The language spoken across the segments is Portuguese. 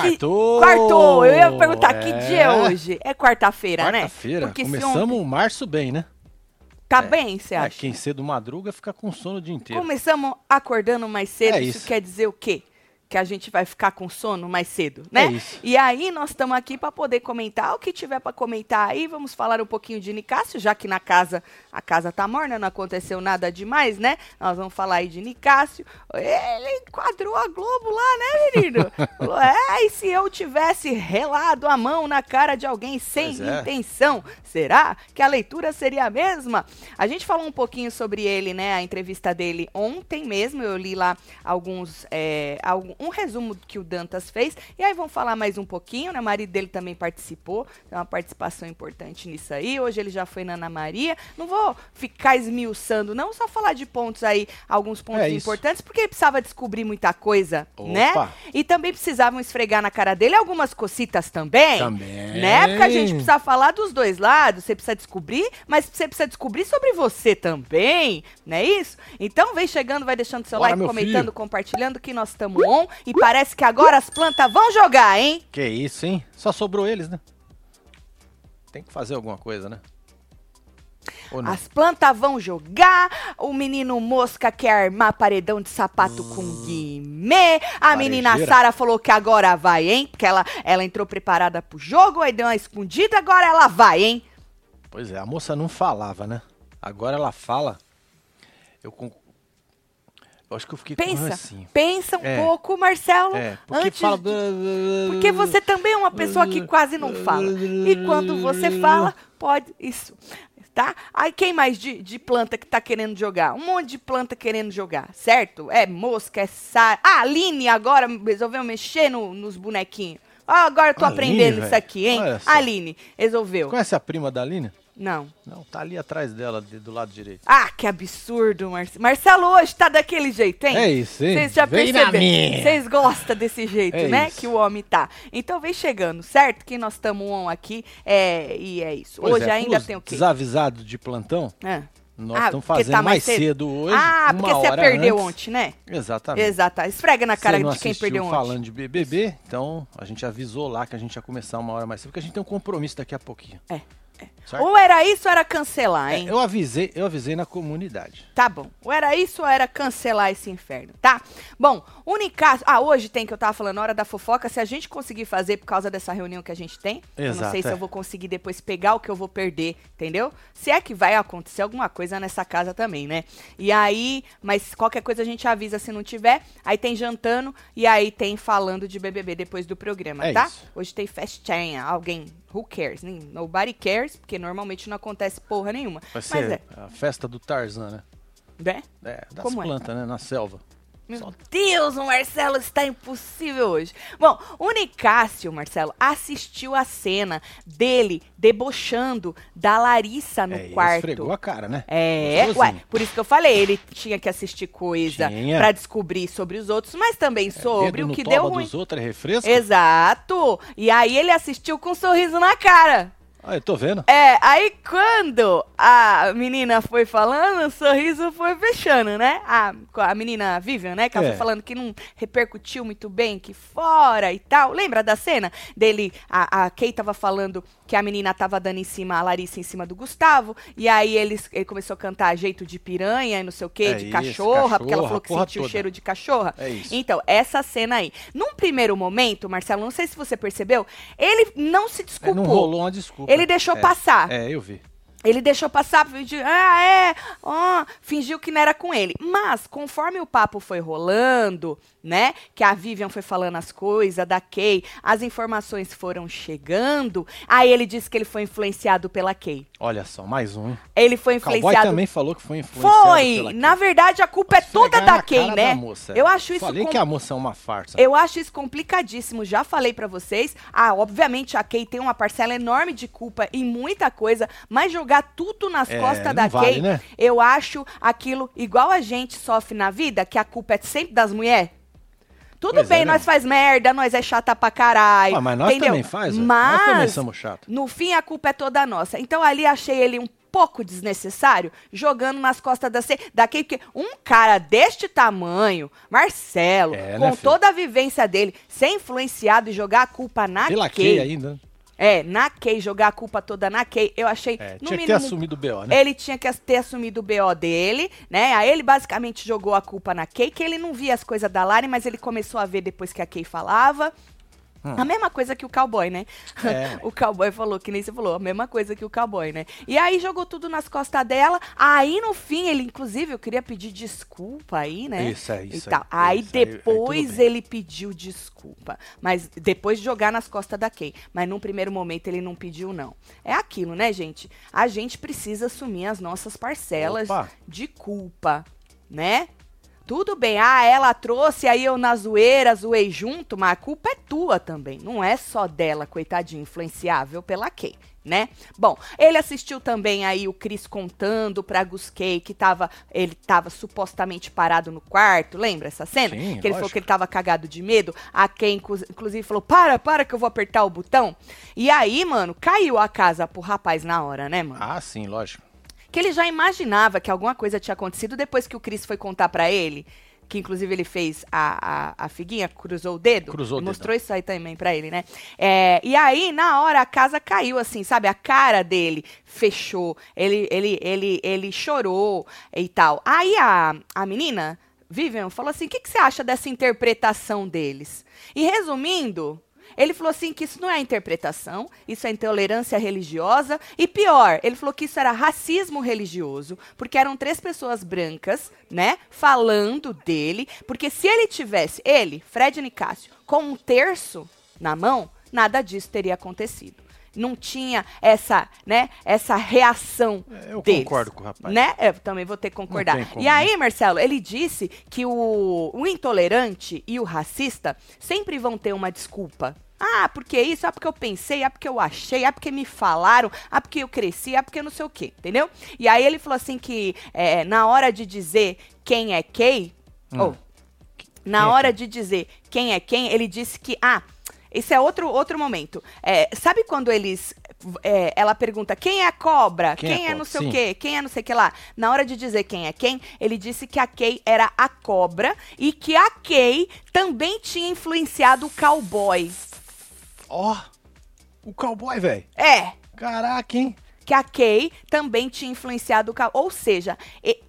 Quartou! Que, quartou! Eu ia perguntar É. que dia é hoje? É quarta-feira, né? Quarta-feira. Começamos ontem- o março bem, né? Tá bem, você É, acha? quem cedo madruga fica com sono o dia inteiro. Começamos acordando mais cedo, É isso. isso. quer dizer o quê? Que a gente vai ficar com sono mais cedo, né? É isso. E aí nós estamos aqui para poder comentar o que tiver para comentar aí. Vamos falar um pouquinho de Nicásio, já que na casa a casa tá morna, não aconteceu nada demais, né? Nós vamos falar aí de Nicásio. Ele enquadrou a Globo lá, né, menino? É, e se eu tivesse relado a mão na cara de alguém sem é. intenção, será que a leitura seria a mesma? A gente falou um pouquinho sobre ele, né? A entrevista dele ontem mesmo. Eu li lá alguns. é, algum- um resumo que o Dantas fez. E aí vamos falar mais um pouquinho, né? O marido dele também participou. Tem uma participação importante nisso aí. Hoje ele já foi na Ana Maria. Não vou ficar esmiuçando, não, só falar de pontos aí, alguns pontos É importantes, porque ele precisava descobrir muita coisa, Opa. né? E também precisavam esfregar na cara dele algumas cocitas também. Também. Né? Porque a gente precisa falar dos dois lados, você precisa descobrir, mas você precisa descobrir sobre você também, não é isso? Então vem chegando, vai deixando seu Bora, like, comentando, filho. compartilhando que nós estamos on. E parece que agora as plantas vão jogar, hein? Que isso, hein? Só sobrou eles, né? Tem que fazer alguma coisa, né? As plantas vão jogar, o menino Mosca quer armar paredão de sapato com guimê, a menina. Sara falou que agora vai, hein? Porque ela, ela entrou preparada pro jogo, aí deu uma escondida, agora ela vai, hein? Pois é, a moça não falava, né? Agora ela fala. Eu, con- eu acho que eu fiquei com Pensa, rancinho. pensa um É. pouco, Marcelo, É, porque antes fala. de- Porque você também é uma pessoa que quase não fala. E quando você fala, pode. Isso. Tá? Aí quem mais de, de planta que tá querendo jogar? Um monte de planta querendo jogar, certo? É mosca, é sara. Ah, a Aline agora resolveu mexer no- nos bonequinhos. Ah, agora eu tô Aline, aprendendo velho. isso aqui, hein? Aline, resolveu. Conhece a prima da Aline? Não. Não, tá ali atrás dela, de- do lado direito. Ah, que absurdo, Marcelo. Marcelo hoje tá daquele jeito, hein? É isso, hein? Vocês já Vem perceberam? Vocês gostam desse jeito, É né? isso. Que o homem tá. Então vem chegando, certo? Que nós estamos on aqui. É, e é isso. Pois hoje é, ainda tem o quê? Desavisados de plantão, Ah. nós Ah, estamos porque fazendo tá mais mais cedo, hoje. ah, uma porque você perdeu antes. ontem, né? Exatamente. Exato. Esfrega na cara de quem perdeu ontem. falando de BBB, então a gente avisou lá que a gente ia começar uma hora mais cedo, porque a gente tem um compromisso daqui a pouquinho. É, Certo? Ou era isso ou era cancelar, É, hein? eu avisei, eu avisei na comunidade. Tá bom. Ou era isso ou era cancelar esse inferno, tá? Bom, Unicácio. Ah, hoje tem que eu tava falando, hora da fofoca. Se a gente conseguir fazer por causa dessa reunião que a gente tem, eu não Exato, sei se é. eu vou conseguir depois pegar o que eu vou perder, entendeu? Se é que vai acontecer alguma coisa nessa casa também, né? E aí, mas qualquer coisa a gente avisa se não tiver. Aí tem jantando e aí tem falando de BBB depois do programa, É tá? isso. Hoje tem festinha. Alguém. Who cares? Nem- Nobody cares, porque normalmente não acontece porra nenhuma. Vai Mas ser é, a festa do Tarzan, né? né? É, das Como é? plantas, né? Na selva. Meu Deus, o Marcelo está impossível hoje. Bom, o Nicásio, Marcelo, assistiu a cena dele debochando da Larissa no é, ele quarto. esfregou a cara, né? É, Gostosinho. ué, por isso que eu falei, ele tinha que assistir coisa pra descobrir sobre os outros, mas também sobre Dedo o que deu ruim. dos outros é refresco? Exato! E aí ele assistiu com um sorriso na cara. Ah, eu tô vendo. É, aí quando a menina foi falando, o sorriso foi fechando, né? A, a menina Vivian, né? Que ela É. foi falando que não repercutiu muito bem aqui fora e tal. Lembra da cena dele? A, a Kay tava falando que a menina tava dando em cima, a Larissa em cima do Gustavo. E aí ele, ele começou a cantar jeito de piranha e não sei o quê, É de isso, cachorra, porque ela cachorra, falou que sentiu o toda. cheiro de cachorra. É isso. Então, essa cena aí. Num primeiro momento, Marcelo, não sei se você percebeu, ele não se É, desculpou. não rolou uma desculpa. Ele deixou É, passar. É, eu vi. Ele deixou passar, fingiu, ah, é, ó, fingiu que não era com ele. Mas, conforme o papo foi rolando, né, que a Vivian foi falando as coisas, da Kay, as informações foram chegando, aí ele disse que ele foi influenciado pela Kay. Olha só, mais um. Ele foi O Cowboy influenciado... também falou que foi influenciado Foi! Na verdade, a culpa é toda da Kay, né? da moça. Eu acho isso Falei com- que a moça é uma farsa. eu acho isso complicadíssimo, já falei pra vocês. Ah, obviamente a Kay tem uma parcela enorme de culpa em muita coisa, mas jogar tudo nas É, costas da vale, Kay, né? eu acho aquilo igual a gente sofre na vida, que a culpa é sempre das mulheres. Tudo Pois é, bem, né? nós faz merda, nós é chata pra caralho. Ah, mas nós entendeu? também faz. Mas, Nós também somos chatos. no fim, a culpa é toda nossa. Então ali achei ele um pouco desnecessário, jogando nas costas da, C, da Kay, porque um cara deste tamanho, Marcelo, É, né, com filho? toda a vivência dele, ser influenciado e jogar a culpa na Pela Kay, Kay ainda. É, na Kay, jogar a culpa toda na Kay, eu achei, É, no tinha que ter mínimo, assumido o BO, né? ele tinha que ter assumido o BO dele, né? Aí ele basicamente jogou a culpa na Kay, que ele não via as coisas da Lari, mas ele começou a ver depois que a Kay falava. A mesma coisa que o cowboy, né? Hum. É. o cowboy falou, que nem você falou, a mesma coisa que o cowboy, né? E aí jogou tudo nas costas dela. Aí no fim, ele, inclusive, eu queria pedir desculpa aí, né? Isso, é E isso tal. aí, Aí isso aí, aí tudo depois bem. ele pediu desculpa. Mas depois de jogar nas costas da Kay. Mas num primeiro momento ele não pediu, não. É aquilo, né, gente? A gente precisa assumir as nossas parcelas Opa. de culpa, né? Tudo bem, ah, ela trouxe, aí eu na zoeira, zoei junto, mas a culpa é tua também. Não é só dela, coitadinho, influenciável pela Kay, né? Bom, ele assistiu também aí o Chris contando pra Gus Kay que tava, ele tava supostamente parado no quarto, lembra essa cena? Sim, que ele falou lógico. que ele tava cagado de medo. A Kay, inclu- inclusive, falou, para, para que eu vou apertar o botão. E aí, mano, caiu a casa pro rapaz na hora, né, mano? Ah, sim, lógico. Que ele já imaginava que alguma coisa tinha acontecido depois que o Chris foi contar pra ele. Que inclusive ele fez a, a, a figuinha, cruzou o dedo. Cruzou o Ele dedão. Mostrou isso aí também pra ele, né? É, e aí, na hora, a casa caiu, assim, sabe? A cara dele fechou. Ele, ele, ele, ele chorou e tal. Aí a, a menina, Vivian, falou assim: o que, que você acha dessa interpretação deles? E resumindo, ele falou assim que isso não é interpretação, isso é intolerância religiosa. E pior, ele falou que isso era racismo religioso, porque eram três pessoas brancas, né, falando dele. Porque se ele tivesse, ele, Fred Nicásio, com um terço na mão, nada disso teria acontecido. Não tinha essa, né, essa reação É, eu deles, concordo com o rapaz. Né? Eu também vou ter que concordar. E aí, Marcelo, ele disse que o, o intolerante e o racista sempre vão ter uma desculpa. Ah, porque isso, ah, porque eu pensei, ah, porque eu achei, ah, porque me falaram, ah, porque eu cresci, ah, porque não sei o quê, entendeu? E aí ele falou assim que é, na hora de dizer quem é quem, ou, na é hora de dizer quem é quem, ele disse que, ah, esse é outro, outro momento. É, sabe quando eles. é, ela pergunta quem é a cobra? Quem Quem, é é, não sei Sim. o quê? Quem é não sei o que lá? Na hora de dizer quem é quem, ele disse que a Kay era a cobra e que a Kay também tinha influenciado o cowboy. Ó, o cowboy, velho. É, Caraca, hein? Que a Kay também tinha influenciado o cowboy. Ou seja,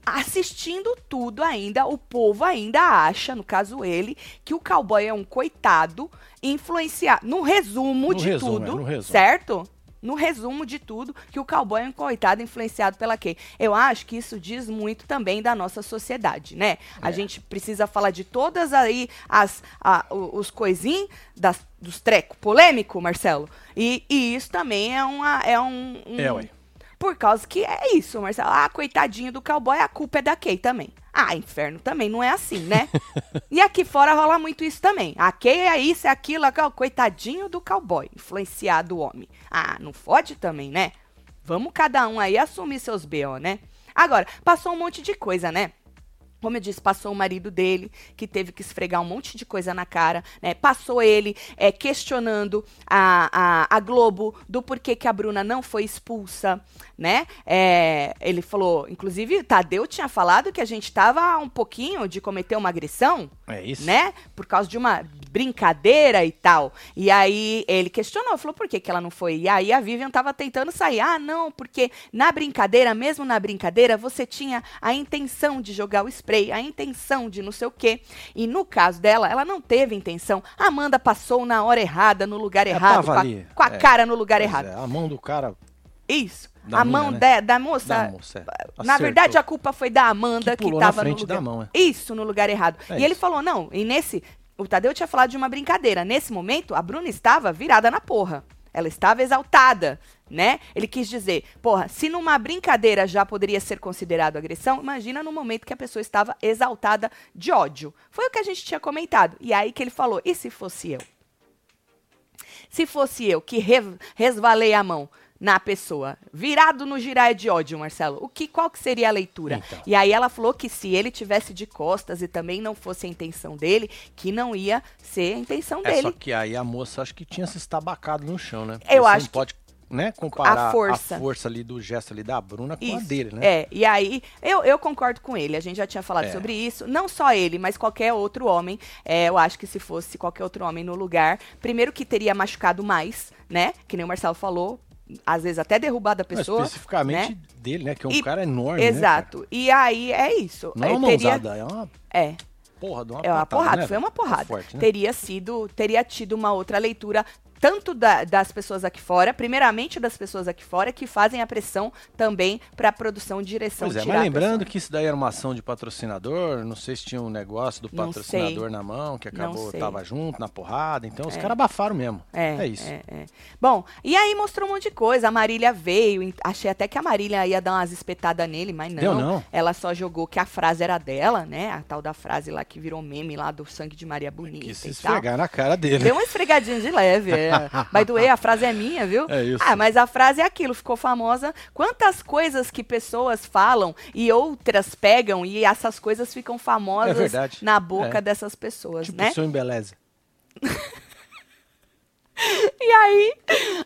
assistindo tudo ainda, o povo ainda acha, no caso ele, que o cowboy é um coitado influenciado. No resumo No de resumo, tudo, é, no resumo. certo? No resumo de tudo, que o cowboy é um coitado influenciado pela Kay. Eu acho que isso diz muito também da nossa sociedade, né? A gente precisa falar de todas aí as, a- os coisinhos das, dos trecos polêmico, Marcelo. E, e isso também é, uma, é um, um- É, ué. por causa que é isso, Marcelo. Ah, coitadinho do cowboy, a culpa é da Kay também. Ah, inferno também, não é assim, né? e aqui fora rola muito isso também. A Kay é isso, é aquilo, aquilo, coitadinho do cowboy, influenciado o homem. Ah, não fode também, né? Vamos cada um aí assumir seus BO, né? Agora, passou um monte de coisa, né? Como eu disse, passou o marido dele, que teve que esfregar um monte de coisa na cara, né? Passou ele é, questionando a, a, a Globo do porquê que a Bruna não foi expulsa, né? É, ele falou, inclusive, Tadeu tinha falado que a gente tava um pouquinho de cometer uma agressão, É isso. né? Por causa de uma brincadeira e tal. E aí ele questionou, falou por que, que ela não foi. E aí a Vivian tava tentando sair. Ah, não, porque na brincadeira, mesmo na brincadeira, você tinha a intenção de jogar o spray, a intenção de não sei o quê. E no caso dela, ela não teve intenção. A Amanda passou na hora errada, no lugar Ela errado, com a, com a é. cara no lugar errado. é, a mão do cara. Isso. Da a mina, mão né? da, da moça. Da moça, é. Na verdade, a culpa foi da Amanda Que que, pulou na tava frente no lugar. da mão, é. Isso, no lugar errado. É e ele isso. falou: não, e nesse. O Tadeu tinha falado de uma brincadeira. Nesse momento, a Bruna estava virada na porra. Ela estava exaltada, né? Ele quis dizer, porra, se numa brincadeira já poderia ser considerado agressão, imagina no momento que a pessoa estava exaltada de ódio. Foi o que a gente tinha comentado. E aí que ele falou: e se fosse eu? Se fosse eu que re- resvalei a mão na pessoa, virado no giraia de ódio, Marcelo, o que, qual que seria a leitura? Então. E aí ela falou que se ele tivesse de costas e também não fosse a intenção dele, que não ia ser a intenção É dele. só que aí a moça acho que tinha se estabacado no chão, né? Eu você acho não pode né, comparar A força. ali do gesto ali da Bruna com a Isso. dele, né? É, e aí, eu, eu concordo com ele, a gente já tinha falado É. sobre isso. Não só ele, mas qualquer outro homem. É, eu acho que se fosse qualquer outro homem no lugar, primeiro que teria machucado mais, né? Que nem o Marcelo falou, às vezes até derrubado a Mas pessoa. especificamente né? dele, né? Que é um E- cara enorme, né, Exato. e aí é isso. Não é uma teria, mãozada, é uma É, porra de uma é uma patada, porrada, né, foi uma velho? porrada. Tá forte, né? Teria sido, teria tido uma outra leitura tanto da- das pessoas aqui fora, primeiramente das pessoas aqui fora, que fazem a pressão também para a produção de direção. Pois é, mas lembrando que isso daí era uma ação de patrocinador, não sei se tinha um negócio do patrocinador na mão, que acabou, tava junto na porrada, então os caras abafaram mesmo. É, isso. é, é. Bom, e aí mostrou um monte de coisa. A Marília veio, achei até que a Marília ia dar umas espetadas nele, mas não. Deu não. Ela só jogou que a frase era dela, né? A tal da frase lá que virou meme lá do sangue de Maria Bonita Quis se esfregar na cara dele. Deu uma esfregadinha de leve. É. By the way, a frase é minha, viu? É isso. Ah, mas a frase é aquilo, ficou famosa. Quantas coisas que pessoas falam e outras pegam e essas coisas ficam famosas É na boca É. dessas pessoas, Tipo né? o seu embeleze. E aí,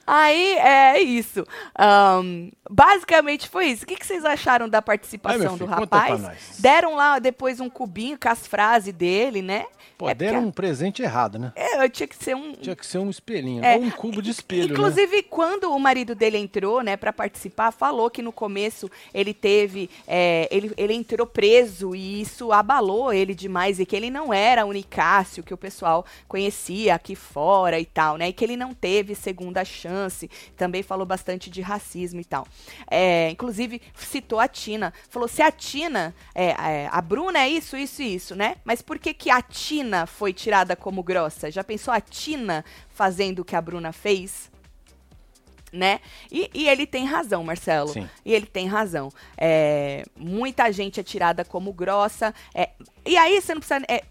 aí é isso. Ahn, basicamente foi isso. O que, que vocês acharam da Ai, participação do filho, pra rapaz? Deram lá depois um cubinho com as frases dele, né? Pô, É deram porque- um presente errado, né? É, tinha que ser um. Tinha que ser um espelhinho, É, ou um cubo de espelho, né? Inclusive, quando o marido dele entrou, né, para participar, falou que no começo ele teve, é, ele, ele entrou preso e isso abalou ele demais e que ele não era o Nicásio que o pessoal conhecia aqui fora e tal, né, e que ele não teve segunda chance. Também falou bastante de racismo e tal. É, inclusive citou a Tina, falou se a Tina, é, é, a Bruna é isso, isso e isso, né? Mas por que que a Tina foi tirada como grossa? Já pensou a Tina fazendo o que a Bruna fez? Né? E, e ele tem razão, Marcelo. Sim. E ele tem razão. É, muita gente é tirada como grossa. é, e aí você não precisa. é,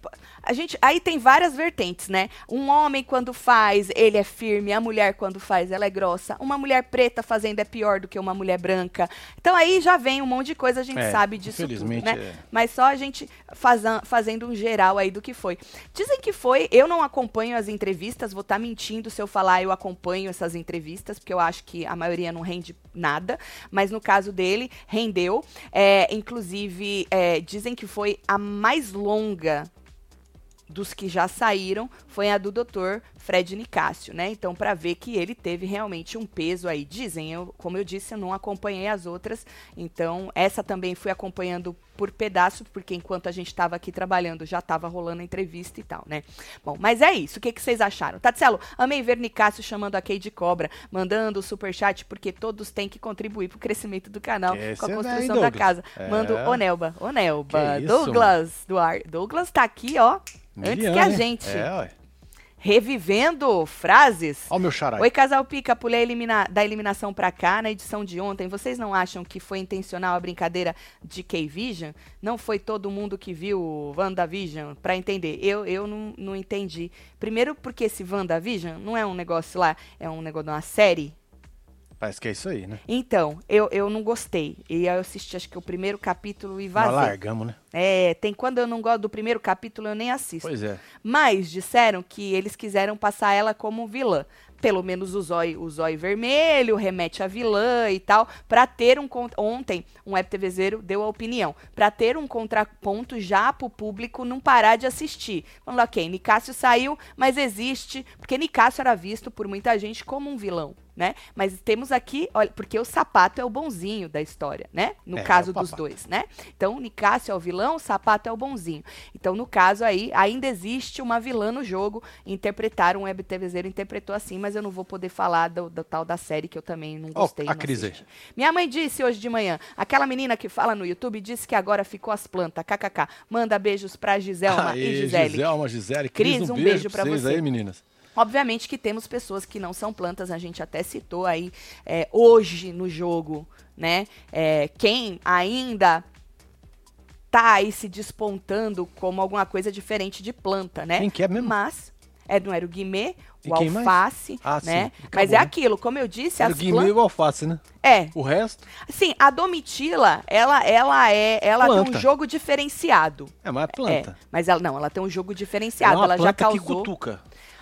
a gente, aí tem várias vertentes, né? Um homem, quando faz, ele é firme. A mulher, quando faz, ela é grossa. Uma mulher preta fazendo é pior do que uma mulher branca. Então aí já vem um monte de coisa, a gente É, sabe disso tudo, né? é. Mas só a gente fazan- fazendo um geral aí do que foi. Dizem que foi, eu não acompanho as entrevistas, vou estar mentindo se eu falar eu acompanho essas entrevistas, porque eu acho que a maioria não rende nada, mas no caso dele, rendeu. É, inclusive, é, dizem que foi a mais longa dos que já saíram foi a do Dr. Fred Nicásio, né? Então, para ver que ele teve realmente um peso aí. Dizem, eu, como eu disse, eu não acompanhei as outras, então essa também fui acompanhando por pedaço, porque enquanto a gente estava aqui trabalhando já estava rolando a entrevista e tal, né? Bom, mas é isso. O que, que vocês acharam? Tatselo, amei ver Nicásio chamando a Kay de cobra, mandando o superchat, porque todos têm que contribuir pro crescimento do canal Esse com a é construção daí, da casa. É. Mando o Nelba. Ô, Nelba. Isso, Douglas Duarte. Douglas tá aqui, ó. Antes que a hein? gente. É, ué. Revivendo frases. Ó o meu xarai. Oi, Casal Pica, pulei elimina- da eliminação pra cá na edição de ontem. Vocês não acham que foi intencional a brincadeira de K-Vision? Não foi todo mundo que viu o WandaVision pra entender? Eu, eu não, não entendi. Primeiro, porque esse WandaVision não é um negócio lá, é um negócio de uma série. Parece que é isso aí, né? Então, eu, eu não gostei. E aí eu assisti, acho que o primeiro capítulo e Nós vazei. largamos, né? É, tem quando eu não gosto do primeiro capítulo, eu nem assisto. Pois é. Mas disseram que eles quiseram passar ela como vilã. Pelo menos o zóio, o zóio vermelho remete a vilã e tal, pra ter um ontem um web TVzeiro deu a opinião, pra ter um contraponto já pro público não parar de assistir. Falando, OK, Nicásio saiu, mas existe, porque Nicásio era visto por muita gente como um vilão, né? Mas temos aqui, olha, porque o sapato é o bonzinho da história, né? No É, caso o dos dois, né? Então, Nicásio é o vilão, o sapato é o bonzinho. Então, no caso aí, ainda existe uma vilã no jogo. Interpretaram, um web TVzeiro interpretou assim, mas eu não vou poder falar do, do tal da série que eu também não Ó, gostei. a não Cris aí. assisti. Minha mãe disse hoje de manhã, aquela menina que fala no YouTube disse que agora ficou as plantas, kkk. Manda beijos pra Giselma Aê, e Gisele. Giselma, Gisele. Cris, Cris, um um, beijo beijo pra pra vocês você. aí, meninas. Obviamente que temos pessoas que não são plantas, a gente até citou aí é, hoje no jogo, né? É, quem ainda tá aí se despontando como alguma coisa diferente de planta, né? Quem que é mesmo? Mas é, não era o guimê, o alface, Ah, né? sim. Mas é aquilo, como eu disse, Era o as guimê plantas... e o alface, né? É, O resto... sim, a domitila, ela, ela é, ela tem Planta. um jogo diferenciado. É, mas é É, planta. mas ela não, ela tem um jogo Ela é diferenciado, uma ela, já planta que causou cutuca.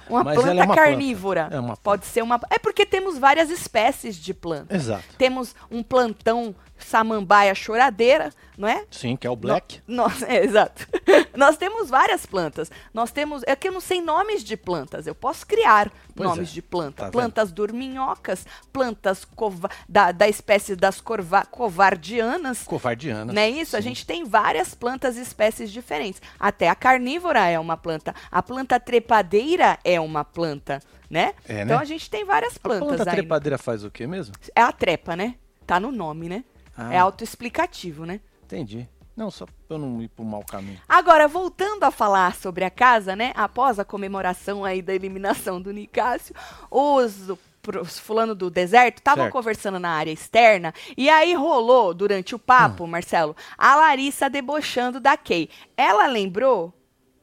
Uma Mas planta ela é uma carnívora. planta. É uma planta. Pode ser uma. É porque temos várias espécies de planta. Exato. Temos um plantão samambaia choradeira, não é? Sim, que é o black. Nós, é, exato. Nós temos várias plantas. Nós temos. É que eu não sei nomes de plantas. Eu posso criar Pois nomes é. de planta. Tá vendo? plantas dorminhocas, plantas cova- da, da espécie das corva- covardianas. Covardiana. Não é isso? A Sim. gente tem várias plantas e espécies diferentes. Até a carnívora é uma planta. A planta trepadeira é uma planta, né? É, né? Então a gente tem várias A plantas planta aí. trepadeira faz o quê mesmo? É a trepa, né? Tá no nome, né? Ah. É autoexplicativo, né? Entendi. Não, só pra eu não ir pro mau caminho. Agora, voltando a falar sobre a casa, né? Após a comemoração aí da eliminação do Nicásio, os, os fulano do deserto estavam conversando na área externa e aí rolou, durante o papo, Hum. Marcelo, a Larissa debochando da Kay. Ela lembrou...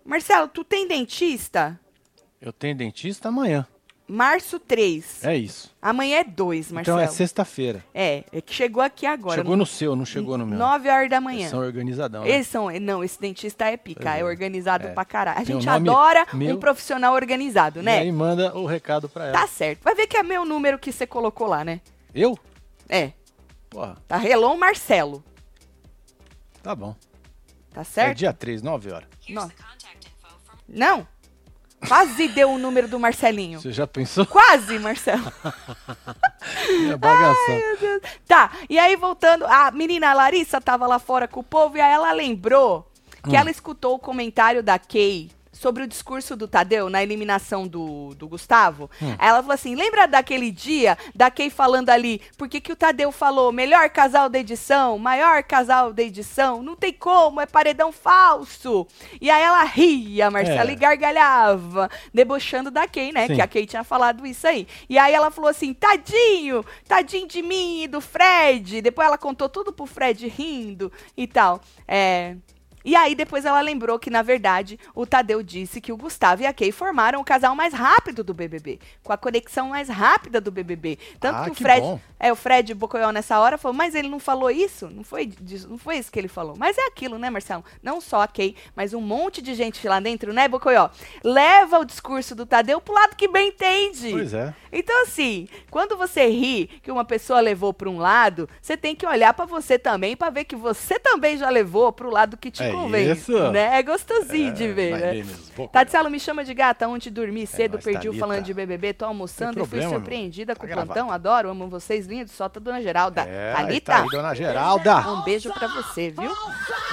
Marcelo, tu tem dentista? Eu tenho dentista amanhã. Março 3. É isso. Amanhã é 2, Marcelo. Então é sexta-feira. É, é que chegou aqui agora. Chegou no seu, não chegou no meu. 9 horas da Eles manhã. São organizadão. né? Eles são, não, esse dentista é pica, é é. organizado É. pra caralho. A Meu gente adora meu- um profissional organizado, E né? aí manda o recado pra ela. Tá certo. Vai ver que é meu número que você colocou lá, né? Eu? É. Porra, Tá Relon Marcelo. tá bom. Tá É certo? dia 3, 9 horas. Não. Não. Quase deu o número do Marcelinho. Você já pensou? Quase, Marcelo. É bagação. Tá, e aí voltando, a menina Larissa tava lá fora com o povo e aí ela lembrou Hum. que ela escutou o comentário da Kay sobre o discurso do Tadeu na eliminação do, do Gustavo. Hum. Aí ela falou assim: lembra daquele dia da Kay falando ali, por que, que o Tadeu falou melhor casal da edição, maior casal da edição? Não tem como, é paredão falso. E aí ela ria, Marcela, É. e gargalhava, debochando da Kay, né? Sim. Que a Kay tinha falado isso aí. E aí ela falou assim: tadinho, tadinho de mim e do Fred. Depois ela contou tudo pro Fred rindo e tal. É. E aí depois ela lembrou que, na verdade, o Tadeu disse que o Gustavo e a Kay formaram o casal mais rápido do BBB, com a conexão mais rápida do BBB. Tanto Ah, que o Fred, bom. é, o Fred Bocoyol nessa hora falou, mas ele não falou isso? Não foi, disso- não foi isso que ele falou. Mas é aquilo, né, Marcelo? Não só a Kay, mas um monte de gente lá dentro, né, Bocoyol? Leva o discurso do Tadeu pro lado que bem entende. Pois é. Então, assim, quando você ri que uma pessoa levou para um lado, você tem que olhar para você também para ver que você também já levou para o lado que te É convém. isso. Né? É gostosinho de ver, né? mesmo. Tatielo, me chama de gata, ontem dormi cedo, nóis, perdi o falando de BBB, tô almoçando e fui surpreendida Tá com o plantão, adoro, amo vocês, lindos, solta Dona Geralda. É, Thalita, tá aí, dona Geralda. um beijo pra você, viu?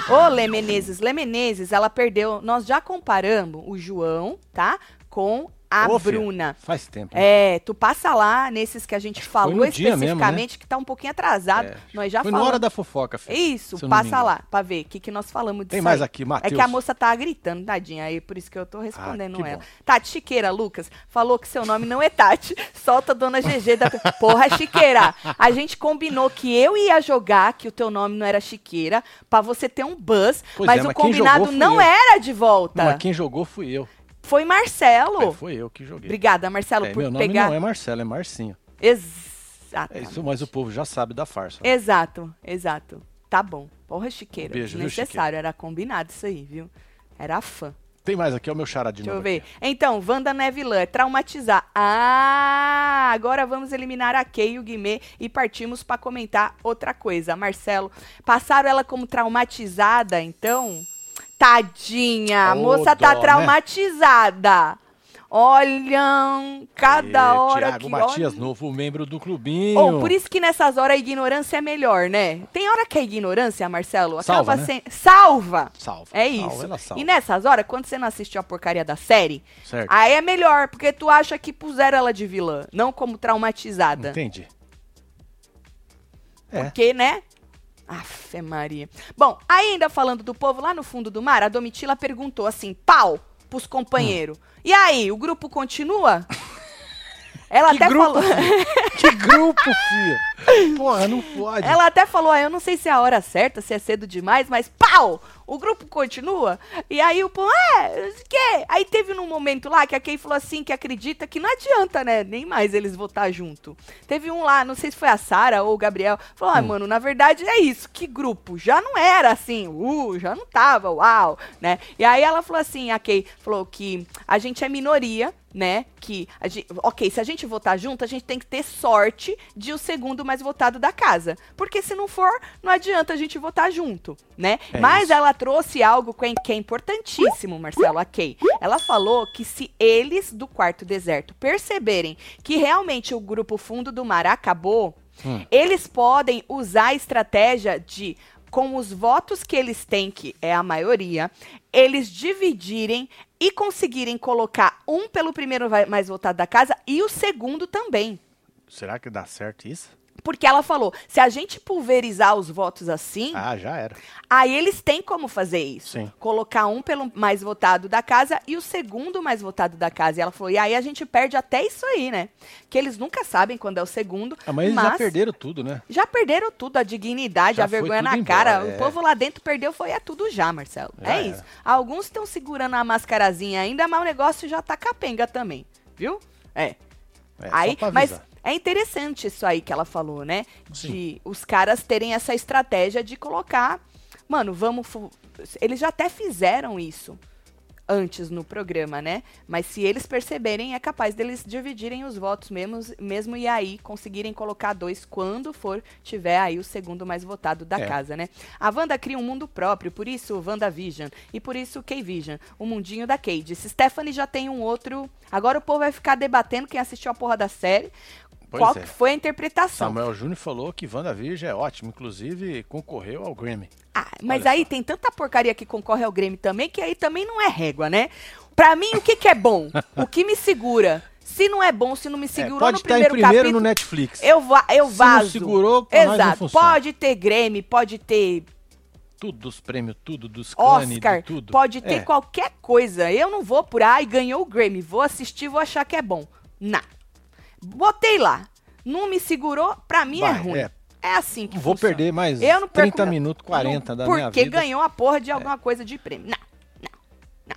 Ô, Lê Menezes, Lê Menezes, ela perdeu, nós já comparamos o João, tá? Com a Ô, Bruna. Faz tempo. né? É, tu passa lá nesses que a gente falou dia mesmo, especificamente, que tá um pouquinho atrasado. É. Nós já Foi na falamos. hora da fofoca, filho. Isso, passa lá pra ver o que, que nós falamos disso Tem mais aí. aqui, É Matheus. que a moça tá gritando, tadinha, aí por isso que eu tô respondendo que ela. bom. Tati Chiqueira, Lucas, falou que seu nome não é Tati. Solta a dona GG da. Porra, Chiqueira. A gente combinou que eu ia jogar, que o teu nome não era Chiqueira, pra você ter um buzz, Pois mas é, o mas combinado não eu. era de volta. Não, mas quem jogou fui eu. Foi Marcelo. É, foi eu que joguei. Obrigada, Marcelo, É, por meu nome pegar. não é Marcelo, é Marcinho. Exato. É isso, mas o povo já sabe da farsa. Exato, exato. Tá bom. Porra, Chiqueira. Um beijo, Necessário, era combinado isso aí, viu? Era fã. Tem mais aqui, é o meu chará de Deixa eu novo. ver. aqui. Então, Wanda Nevilã, é traumatizar. Ah, agora vamos eliminar a Kay e o Guimê e partimos pra comentar outra coisa. Marcelo, passaram ela como traumatizada, então? Tadinha, a Ô, moça tá dó, né? traumatizada. Olha, cada Ê, hora Thiago que... Matias, olha- novo membro do clubinho. Oh, por isso que nessas horas a ignorância é melhor, né? Tem hora que a ignorância, Marcelo, acaba Salva, né? sendo. Salva! Salva. É isso. salva. E nessas horas, quando você não assistiu a porcaria da série, Certo. aí é melhor, porque tu acha que puseram ela de vilã, não como traumatizada. Entendi. É. Porque, né? Afe Maria. Bom, ainda falando do povo lá no fundo do mar, a Domitila perguntou assim, pau, pros companheiros. Hum. E aí, o grupo continua? Ela Que até grupo, falou. Que grupo, filho? Porra, não pode. Ela até falou, ah, eu não sei se é a hora certa, se é cedo demais, mas pau! O grupo continua. E aí o povo, é, que? Aí teve num momento lá que a Kay falou assim, que acredita que não adianta, né, nem mais eles votar junto. Teve um lá, não sei se foi a Sara ou o Gabriel, falou, ah, hum. mano, na verdade é isso, que grupo? Já não era assim, uh, já não tava, uau, né? E aí ela falou assim, a Kay falou que a gente é minoria, né? Que, gente, ok, se a gente votar junto, a gente tem que ter sorte de o segundo mais votado da casa. Porque se não for, não adianta a gente votar junto, né? É Mas isso. ela trouxe algo que é importantíssimo, Marcelo, a Kay. Ela falou que se eles do quarto deserto perceberem que realmente o grupo fundo do mar acabou, hum. eles podem usar a estratégia de com os votos que eles têm, que é a maioria, eles dividirem e conseguirem colocar um pelo primeiro mais votado da casa e o segundo também. Será que dá certo isso? Porque ela falou, se a gente pulverizar os votos assim. Ah, já era. Aí eles têm como fazer isso. Sim. Colocar um pelo mais votado da casa e o segundo mais votado da casa. E ela falou, e aí a gente perde até isso aí, né? Que eles nunca sabem quando é o segundo. Ah, mas, mas eles já perderam tudo, né? Já perderam tudo, a dignidade, já a vergonha na embora, cara. É. O povo lá dentro perdeu, foi é tudo já, Marcelo. Já é isso. Alguns estão segurando a mascarazinha ainda, mas o negócio já tá capenga também. Viu? É. É, aí, mas é interessante isso aí que ela falou, né? Sim. De os caras terem essa estratégia de colocar. Mano, vamos. Eles já até fizeram isso antes no programa, né? Mas se eles perceberem, é capaz deles dividirem os votos mesmo, mesmo e aí conseguirem colocar dois quando for tiver aí o segundo mais votado da é. casa, né? A Wanda cria um mundo próprio, por isso WandaVision e por isso K-Vision, o mundinho da Cade. Stephanie já tem um outro. Agora o povo vai ficar debatendo quem assistiu a porra da série. Pois qual é. foi a interpretação. Samuel Júnior falou que WandaVision é ótimo, inclusive concorreu ao Grammy. Ah, mas Olha aí só. tem tanta porcaria que concorre ao Grammy também, que aí também não é régua, né? Pra mim, o que, que é bom? o que me segura? Se não é bom, se não me é, segurou é, pode no primeiro, primeiro capítulo, no Netflix. Eu, va eu se vazo. Se não segurou, Exato. Pode ter Grammy, pode ter tudo dos prêmios, tudo dos Oscar, tudo. Pode ter é. qualquer coisa. Eu não vou por aí, ganhou o Grammy, vou assistir, vou achar que é bom. Não. Botei lá não me segurou, pra mim é Vai, é ruim. É. é assim que Vou funciona. perder mais eu não 30 minutos, 40 da minha vida. Porque ganhou a porra de alguma é. coisa de prêmio. Não, não, não.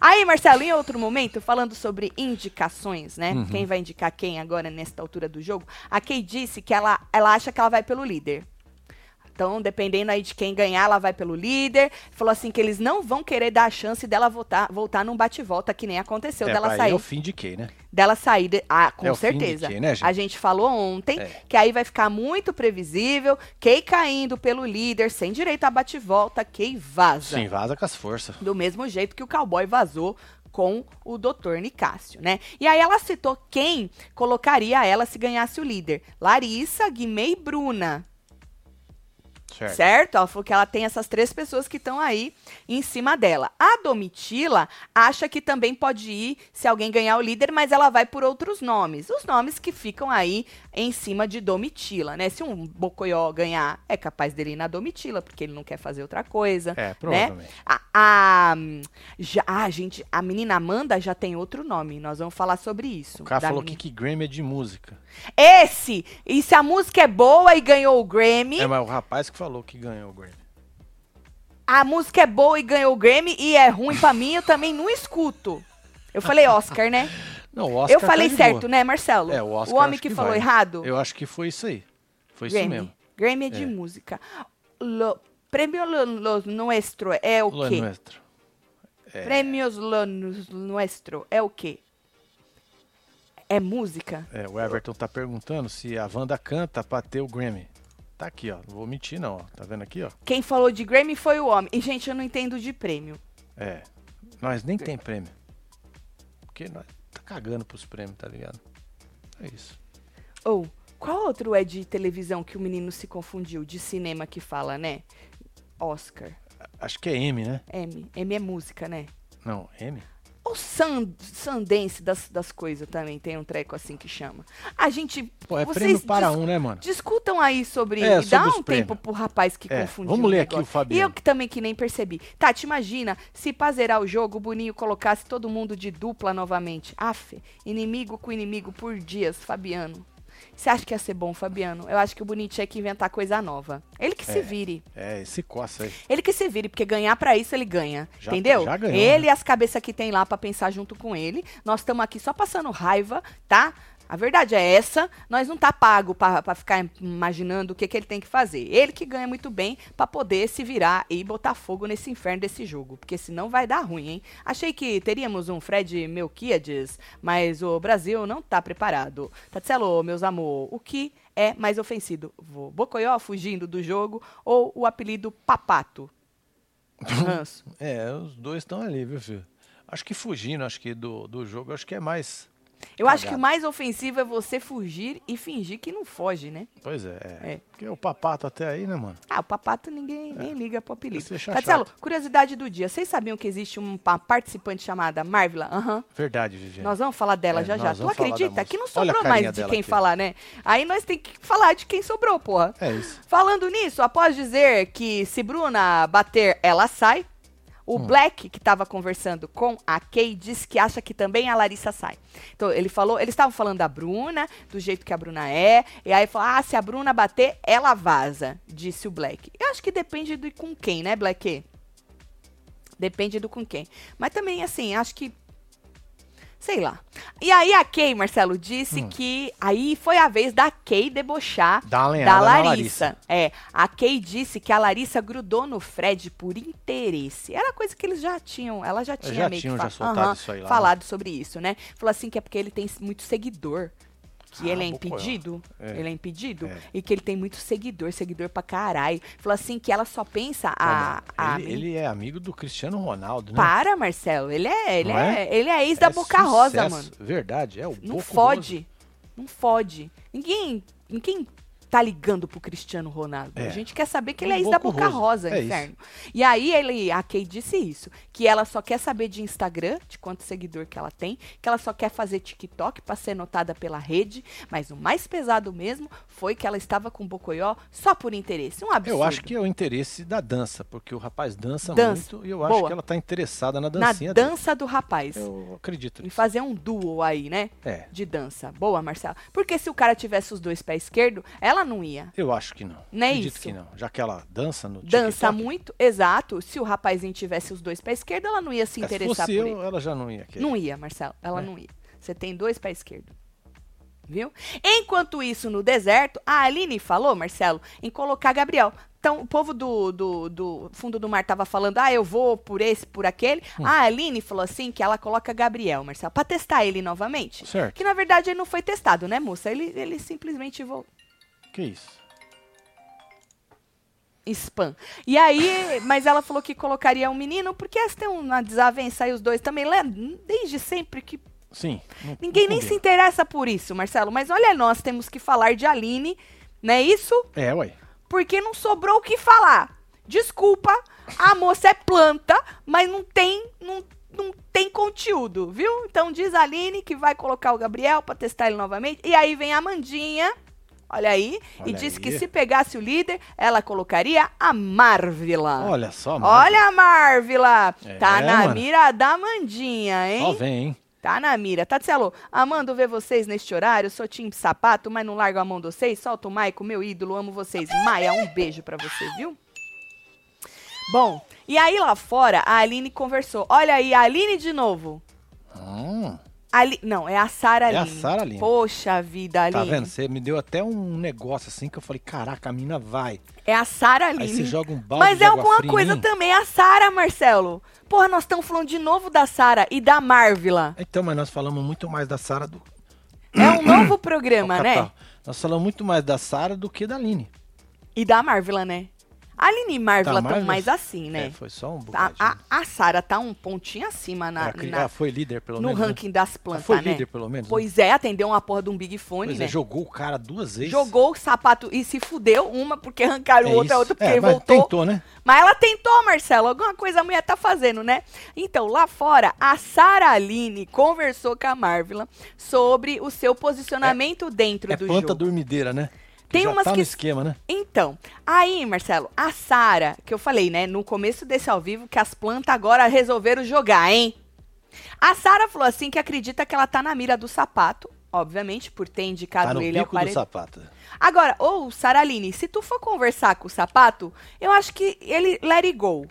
Aí, Marcelo, em outro momento, falando sobre indicações, né? Uhum. Quem vai indicar quem agora nesta altura do jogo? A Kay disse que ela, ela acha que ela vai pelo líder. Então, dependendo aí de quem ganhar, ela vai pelo líder. Falou assim que eles não vão querer dar a chance dela voltar, voltar num bate-volta, que nem aconteceu é, dela sair. É o fim de quem, né? Dela sair. De, ah, com é certeza. Né, gente? A gente falou ontem é. que aí vai ficar muito previsível. Kay caindo pelo líder, sem direito a bate-volta, Kay vaza. Sim, vaza com as forças. Do mesmo jeito que o cowboy vazou com o Dr. Nicásio, né? E aí ela citou quem colocaria ela se ganhasse o líder. Larissa, Guimê e Bruna. Certo. certo. Ela falou que ela tem essas três pessoas que estão aí em cima dela. A Domitila acha que também pode ir se alguém ganhar o líder, mas ela vai por outros nomes. Os nomes que ficam aí em cima de Domitila, né? Se um Bocoió ganhar, é capaz dele ir na Domitila, porque ele não quer fazer outra coisa. É, né? provavelmente. Né? A, a, já, a, gente, a menina Amanda já tem outro nome. Nós vamos falar sobre isso. O cara falou menina. que Grammy é de música. Esse! E se a música é boa e ganhou o Grammy. É, mas o rapaz que falou que ganhou o Grammy. A música é boa e ganhou o Grammy e é ruim para mim, eu também não escuto. Eu falei Oscar, né? Não, Oscar Eu falei tá certo, né, Marcelo? É, o Oscar. O homem que, que, falou vai. errado? Eu acho que foi isso aí. Foi Grammy. isso mesmo. Grammy é de é. música. Lo, prêmio Lo, Nuestro é o Lo quê? Nuestro. É. Prêmios Lo Nuestro é o quê? É música? É, o Everton tá perguntando se a Wanda canta pra ter o Grammy. Tá aqui, ó. Não vou mentir, não. Ó. Tá vendo aqui, ó? Quem falou de Grammy foi o homem. E, gente, eu não entendo de prêmio. É. Nós nem tem prêmio. Porque nós tá cagando pros prêmios, tá ligado? É isso. Ou, oh, qual outro é de televisão que o menino se confundiu? De cinema que fala, né? Oscar. Acho que é M, né? M. M é música, né? Não, M? O Sand, Sundance das, das coisas também tem um treco assim que chama. A gente. Pô, é prêmio para um, né, mano? Discutam aí sobre. É, sobre dá um tempo pro rapaz que é, confundiu. Vamos ler aqui o Fabiano. E eu que também que nem percebi. Tati, imagina se pra zerar o jogo o Boninho colocasse todo mundo de dupla novamente. Aff, inimigo com inimigo por dias, Fabiano. Você acha que ia ser bom, Fabiano? Eu acho que o Bonito tinha que inventar coisa nova. Ele que se vire. É, esse coça aí. Ele que se vire, porque ganhar pra isso ele ganha. Já- entendeu? já ganhou, ele né? e as cabeças que tem lá pra pensar junto com ele. Nós estamos aqui só passando raiva, tá? A verdade é essa, nós não tá pago pra ficar imaginando o que, que ele tem que fazer. Ele que ganha muito bem pra poder se virar e botar fogo nesse inferno desse jogo, porque senão vai dar ruim, hein? Achei que teríamos um Fred Melquiades, mas o Brasil não tá preparado. Tatselo, meus amor, o que é mais ofensivo? Bocoió fugindo do jogo ou o apelido Papato? Ranço. É, os dois estão ali, viu, filho? Acho que fugindo, acho que do, do jogo, acho que é mais. Eu acho que Cagado. o mais ofensivo é você fugir e fingir que não foge, né? Pois é. É. Porque o papato até aí, né, mano? Ah, o papato ninguém nem liga pro apelido. Marcelo, chato. curiosidade do dia. Vocês sabiam que existe uma participante chamada Marvila? Aham. Verdade, Viviane. Nós vamos falar dela É, já já. Tu acredita que não sobrou mais de quem aqui. falar, né? Aí nós tem que falar de quem sobrou, porra. É isso. Falando nisso, após dizer que se Bruna bater, ela sai, o Hum. Black, que estava conversando com a Kay, disse que acha que também a Larissa sai. Então, ele falou, eles estavam falando da Bruna, do jeito que a Bruna é, e aí falou, ah, se a Bruna bater, ela vaza, disse o Black. Eu acho que depende do com quem, né, Black? Depende do com quem. Mas também, assim, acho que Sei lá. E aí a Kay, Marcelo, disse Hum. que aí foi a vez da Kay debochar da lenhada na Larissa. Larissa. É, a Kay disse que a Larissa grudou no Fred por interesse. Era coisa que eles já tinham, ela já tinha já meio tinham que já soltado isso aí lá, né? falado sobre isso, né? Falou assim que é porque ele tem muito seguidor. Que Ah, ele é impedido, É. ele é impedido, É. e que ele tem muito seguidor, seguidor pra caralho. Falou assim que ela só pensa a... a ele, ele é amigo do Cristiano Ronaldo, né? Para, Marcelo, ele é, ele Não é, é? ele é ex da É Boca Rosa, sucesso. mano. Verdade, é o Não Boco fode. Não fode. Ninguém, ninguém tá ligando pro Cristiano Ronaldo. É. A gente quer saber que ele é ex da Boca Rosa. É inferno. E aí ele, a Kay disse isso, que ela só quer saber de Instagram, de quanto seguidor que ela tem, que ela só quer fazer TikTok pra ser notada pela rede, mas o mais pesado mesmo foi que ela estava com o Bocoió só por interesse. Um absurdo. Eu acho que é o interesse da dança, porque o rapaz dança, Dança. muito e eu acho Boa. que ela tá interessada na na dancinha dele. dança do rapaz. Eu acredito Em nisso. fazer um duo aí, né? É, De dança. Boa, Marcela. Porque se o cara tivesse os dois pés esquerdos, ela não ia. eu acho que não. Não é acredito isso. que não. Já que ela dança no Dança TikTok, muito, exato. Se o rapazinho tivesse os dois pés esquerdos, ela não ia se é, se interessar fosse por eu, ele. ela já não ia querer. Não ia, Marcelo. Ela É. não ia. Você tem dois pés esquerdos. Viu? Enquanto isso, no deserto, a Aline falou, Marcelo, em colocar Gabriel. Então, o povo do, do, do fundo do mar tava falando, ah, eu vou por esse, por aquele. Hum. A Aline falou assim que ela coloca Gabriel, Marcelo, pra testar ele novamente. Certo. Que na verdade ele não foi testado, né, moça? Ele, ele simplesmente voltou. Que isso? spam. E aí, mas ela falou que colocaria um menino, porque elas têm uma desavença aí, os dois também, lé- desde sempre que Sim. não- ninguém não nem se interessa por isso, Marcelo. Mas olha, nós temos que falar de Aline, não é isso? É, ué. Porque não sobrou o que falar. Desculpa, a moça é planta, mas não tem, não, não tem conteúdo, viu? Então diz a Aline que vai colocar o Gabriel pra testar ele novamente. E aí vem a Amandinha, olha aí, e Olha disse aí. que se pegasse o líder, ela colocaria a Marvila. Olha só, mano. Olha a Marvila! É, tá na mano. mira da Amandinha, hein? Só vem, hein? Tá na mira. Tatselo, amando ver vocês neste horário. Sou time sapato, mas não largo a mão de vocês. Solta o Maico, meu ídolo, amo vocês. Maia, um beijo pra você, viu? Bom, e aí lá fora, a Aline conversou. Olha aí, a Aline de novo. Hum, Ali... Não, é a Sara É a Aline. Sara Aline. Poxa vida, Aline. tá vendo? Você me deu até um negócio assim que eu falei, caraca, a mina vai. É a Sara Aí Aline. você joga um balde Mas é alguma coisa também, é a Sara, Marcelo. Porra, nós estamos falando de novo da Sara e da Marvila. Então, mas nós falamos muito mais da Sara do É um novo programa, né? Nós falamos muito mais da Sara do que da Aline. E da Marvila, né? A Aline e Marvila Da estão Marvila, mais assim, É, né? foi só um a bocadinho. a, a Sara tá um pontinho acima na, Ela cri- na- ela foi líder, pelo no menos. né? ranking das Ela plantas, foi né? líder, pelo menos. né? Pois é, atendeu uma porra de um Big Fone, Pois né? é, jogou o cara duas vezes. Jogou o sapato e se fudeu, uma porque arrancaram É o outro, a isso. outra porque É, mas voltou. tentou, né? Mas ela tentou, Marcelo. Alguma coisa a mulher tá fazendo, né? Então, lá fora, a Sara Aline conversou com a Marvila sobre o seu posicionamento dentro É do planta jogo. dormideira, né? Tem já umas tá que- no esquema, né? Então, aí, Marcelo, a Sara, que eu falei, né, no começo desse ao vivo, que as plantas agora resolveram jogar, hein? A Sara falou assim que acredita que ela tá na mira do sapato obviamente, por ter indicado Tá no ele ao bico do sapato. Agora, ô Saraline, se tu for conversar com o sapato, eu acho que ele let it go.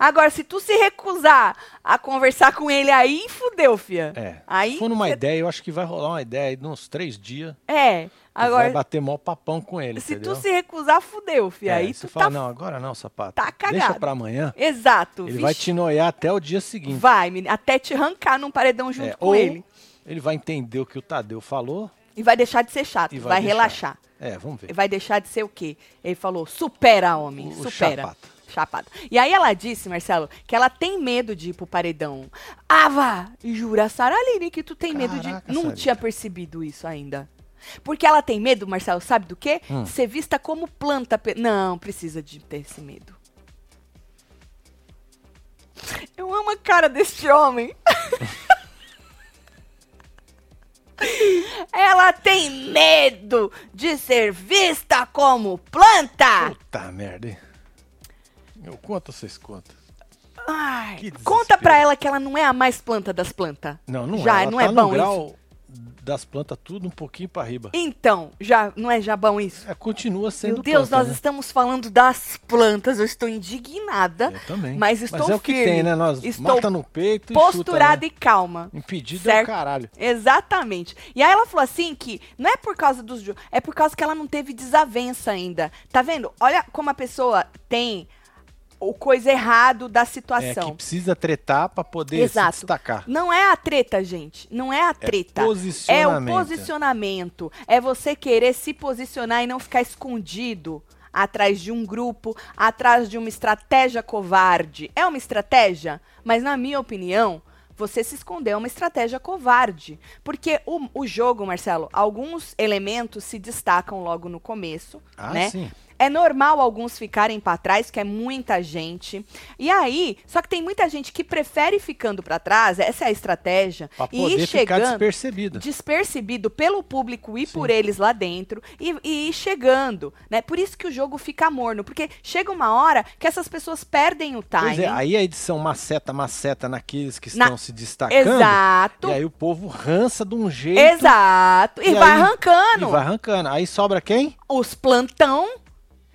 Agora, se tu se recusar a conversar com ele aí, fudeu, fia. É. Aí Se for numa cê- ideia, eu acho que vai rolar uma ideia aí de uns três dias. É. Vai Agora, bater mó papão com ele, se entendeu? tu se recusar, fudeu, fia. É, aí tu fala, tá. não, agora não, sapato. tá Deixa cagado. pra amanhã. Exato. Ele vai vixe. te noiar até o dia seguinte. Vai, menina, até te arrancar num paredão junto É, com ou ele. ele vai entender o que o Tadeu falou E vai deixar de ser chato, e vai, vai, relaxar. É, vamos ver. Vai deixar de ser o quê? Ele falou, supera, homem, O- o supera. chapata. Chapado. E aí ela disse, Marcelo, que ela tem medo de ir pro paredão. Vá! Jura, Saraline, que tu tem medo de... Caraca, Não Sarita. tinha percebido isso ainda. Porque ela tem medo, Marcelo, sabe do quê? Hum. Ser vista como planta. pe- Não, precisa de ter esse medo. Eu amo a cara deste homem. Ela tem medo de ser vista como planta. Puta merda? Eu conto, vocês contam. Ai, conta pra ela que ela não é a mais planta das plantas. Não, não já, é. Ela não tá é bom isso. grau das plantas tudo um pouquinho pra riba. Então, já não é já bom isso? É, continua sendo Meu Deus, planta, nós né? estamos falando das plantas. Eu estou indignada, Eu também. mas estou é o que firme. tem, né? Nós Estou mata no peito e posturada chuta, né? e calma. Impedido é o caralho. Exatamente. E aí ela falou assim que não é por causa dos é por causa que ela não teve desavença ainda. Tá vendo? Olha como a pessoa tem o coisa errado da É situação. que precisa tretar pra poder Exato. se destacar. Não é a treta, gente. Não é a treta. É o posicionamento. posicionamento. É você querer se posicionar e não ficar escondido atrás de um grupo, atrás de uma estratégia covarde. É uma estratégia, mas na minha opinião, você se esconder é uma estratégia covarde. Porque o, o jogo, Marcelo, alguns elementos se destacam logo no começo, Ah, né? sim. É normal alguns ficarem para trás, que é muita gente. E aí, só que tem muita gente que prefere ficando para trás, essa é a estratégia, Pra e ir ficar chegando despercebido. despercebido pelo público e por eles lá dentro e, e ir chegando, né? Por isso que o jogo fica morno, porque chega uma hora que essas pessoas perdem o Pois timing. é, aí a edição maceta, maceta naqueles que Na- estão se destacando. Exato. E aí o povo rança de um jeito. Exato. E, E vai aí- arrancando. E vai arrancando. Aí sobra quem? Os plantão,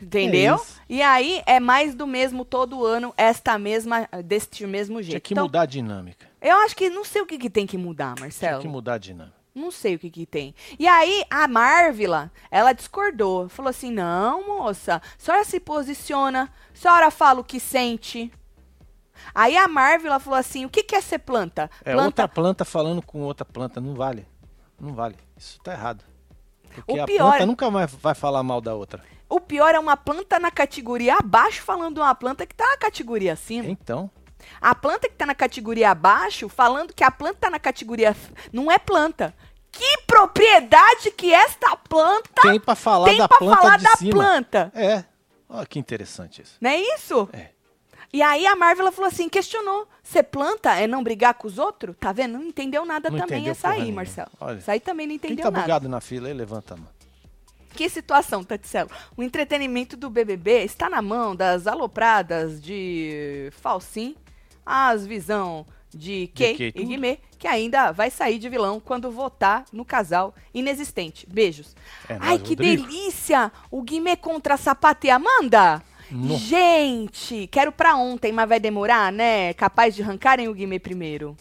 entendeu? É e aí é mais do mesmo todo ano, esta mesma, deste mesmo jeito. Tinha que Então, mudar a dinâmica. Eu acho que não sei o que, que tem que mudar, Tinha Marcelo. que mudar a dinâmica. Não sei o que que tem. E aí, a Marvila, ela discordou. Falou assim, não, moça, a senhora se posiciona, a senhora fala o que sente. Aí a Marvila falou assim, o que, que é ser planta? É planta outra planta falando com outra planta. Não vale. Não vale. Isso tá errado. Porque O a pior planta é- nunca mais vai falar mal da outra. O pior é uma planta na categoria abaixo falando de uma planta que tá na categoria acima. Então, A planta que tá na categoria abaixo falando que a planta tá na categoria... Não é planta. Que propriedade que esta planta tem pra falar tem da pra planta falar da cima. planta? É. Olha que interessante isso. Não é isso? É. E aí a Marvel falou assim, questionou. Você planta é não brigar com os outros? Tá vendo? Não entendeu nada Não também entendeu essa porra aí, nenhuma. Marcelo. Olha. Isso aí também não Quem entendeu tá nada. bugado na fila aí, levanta a mão. Que situação, Taticelo? O entretenimento do BBB está na mão das alopradas de Falsim, as visão de Kay e. Guimê, que ainda vai sair de vilão quando votar no casal inexistente. Beijos. É Ai, que Rodrigo. delícia! O Guimê contra a Sapata e Amanda? No. Gente, quero pra ontem, mas vai demorar, né? Capaz de arrancarem o Guimê primeiro.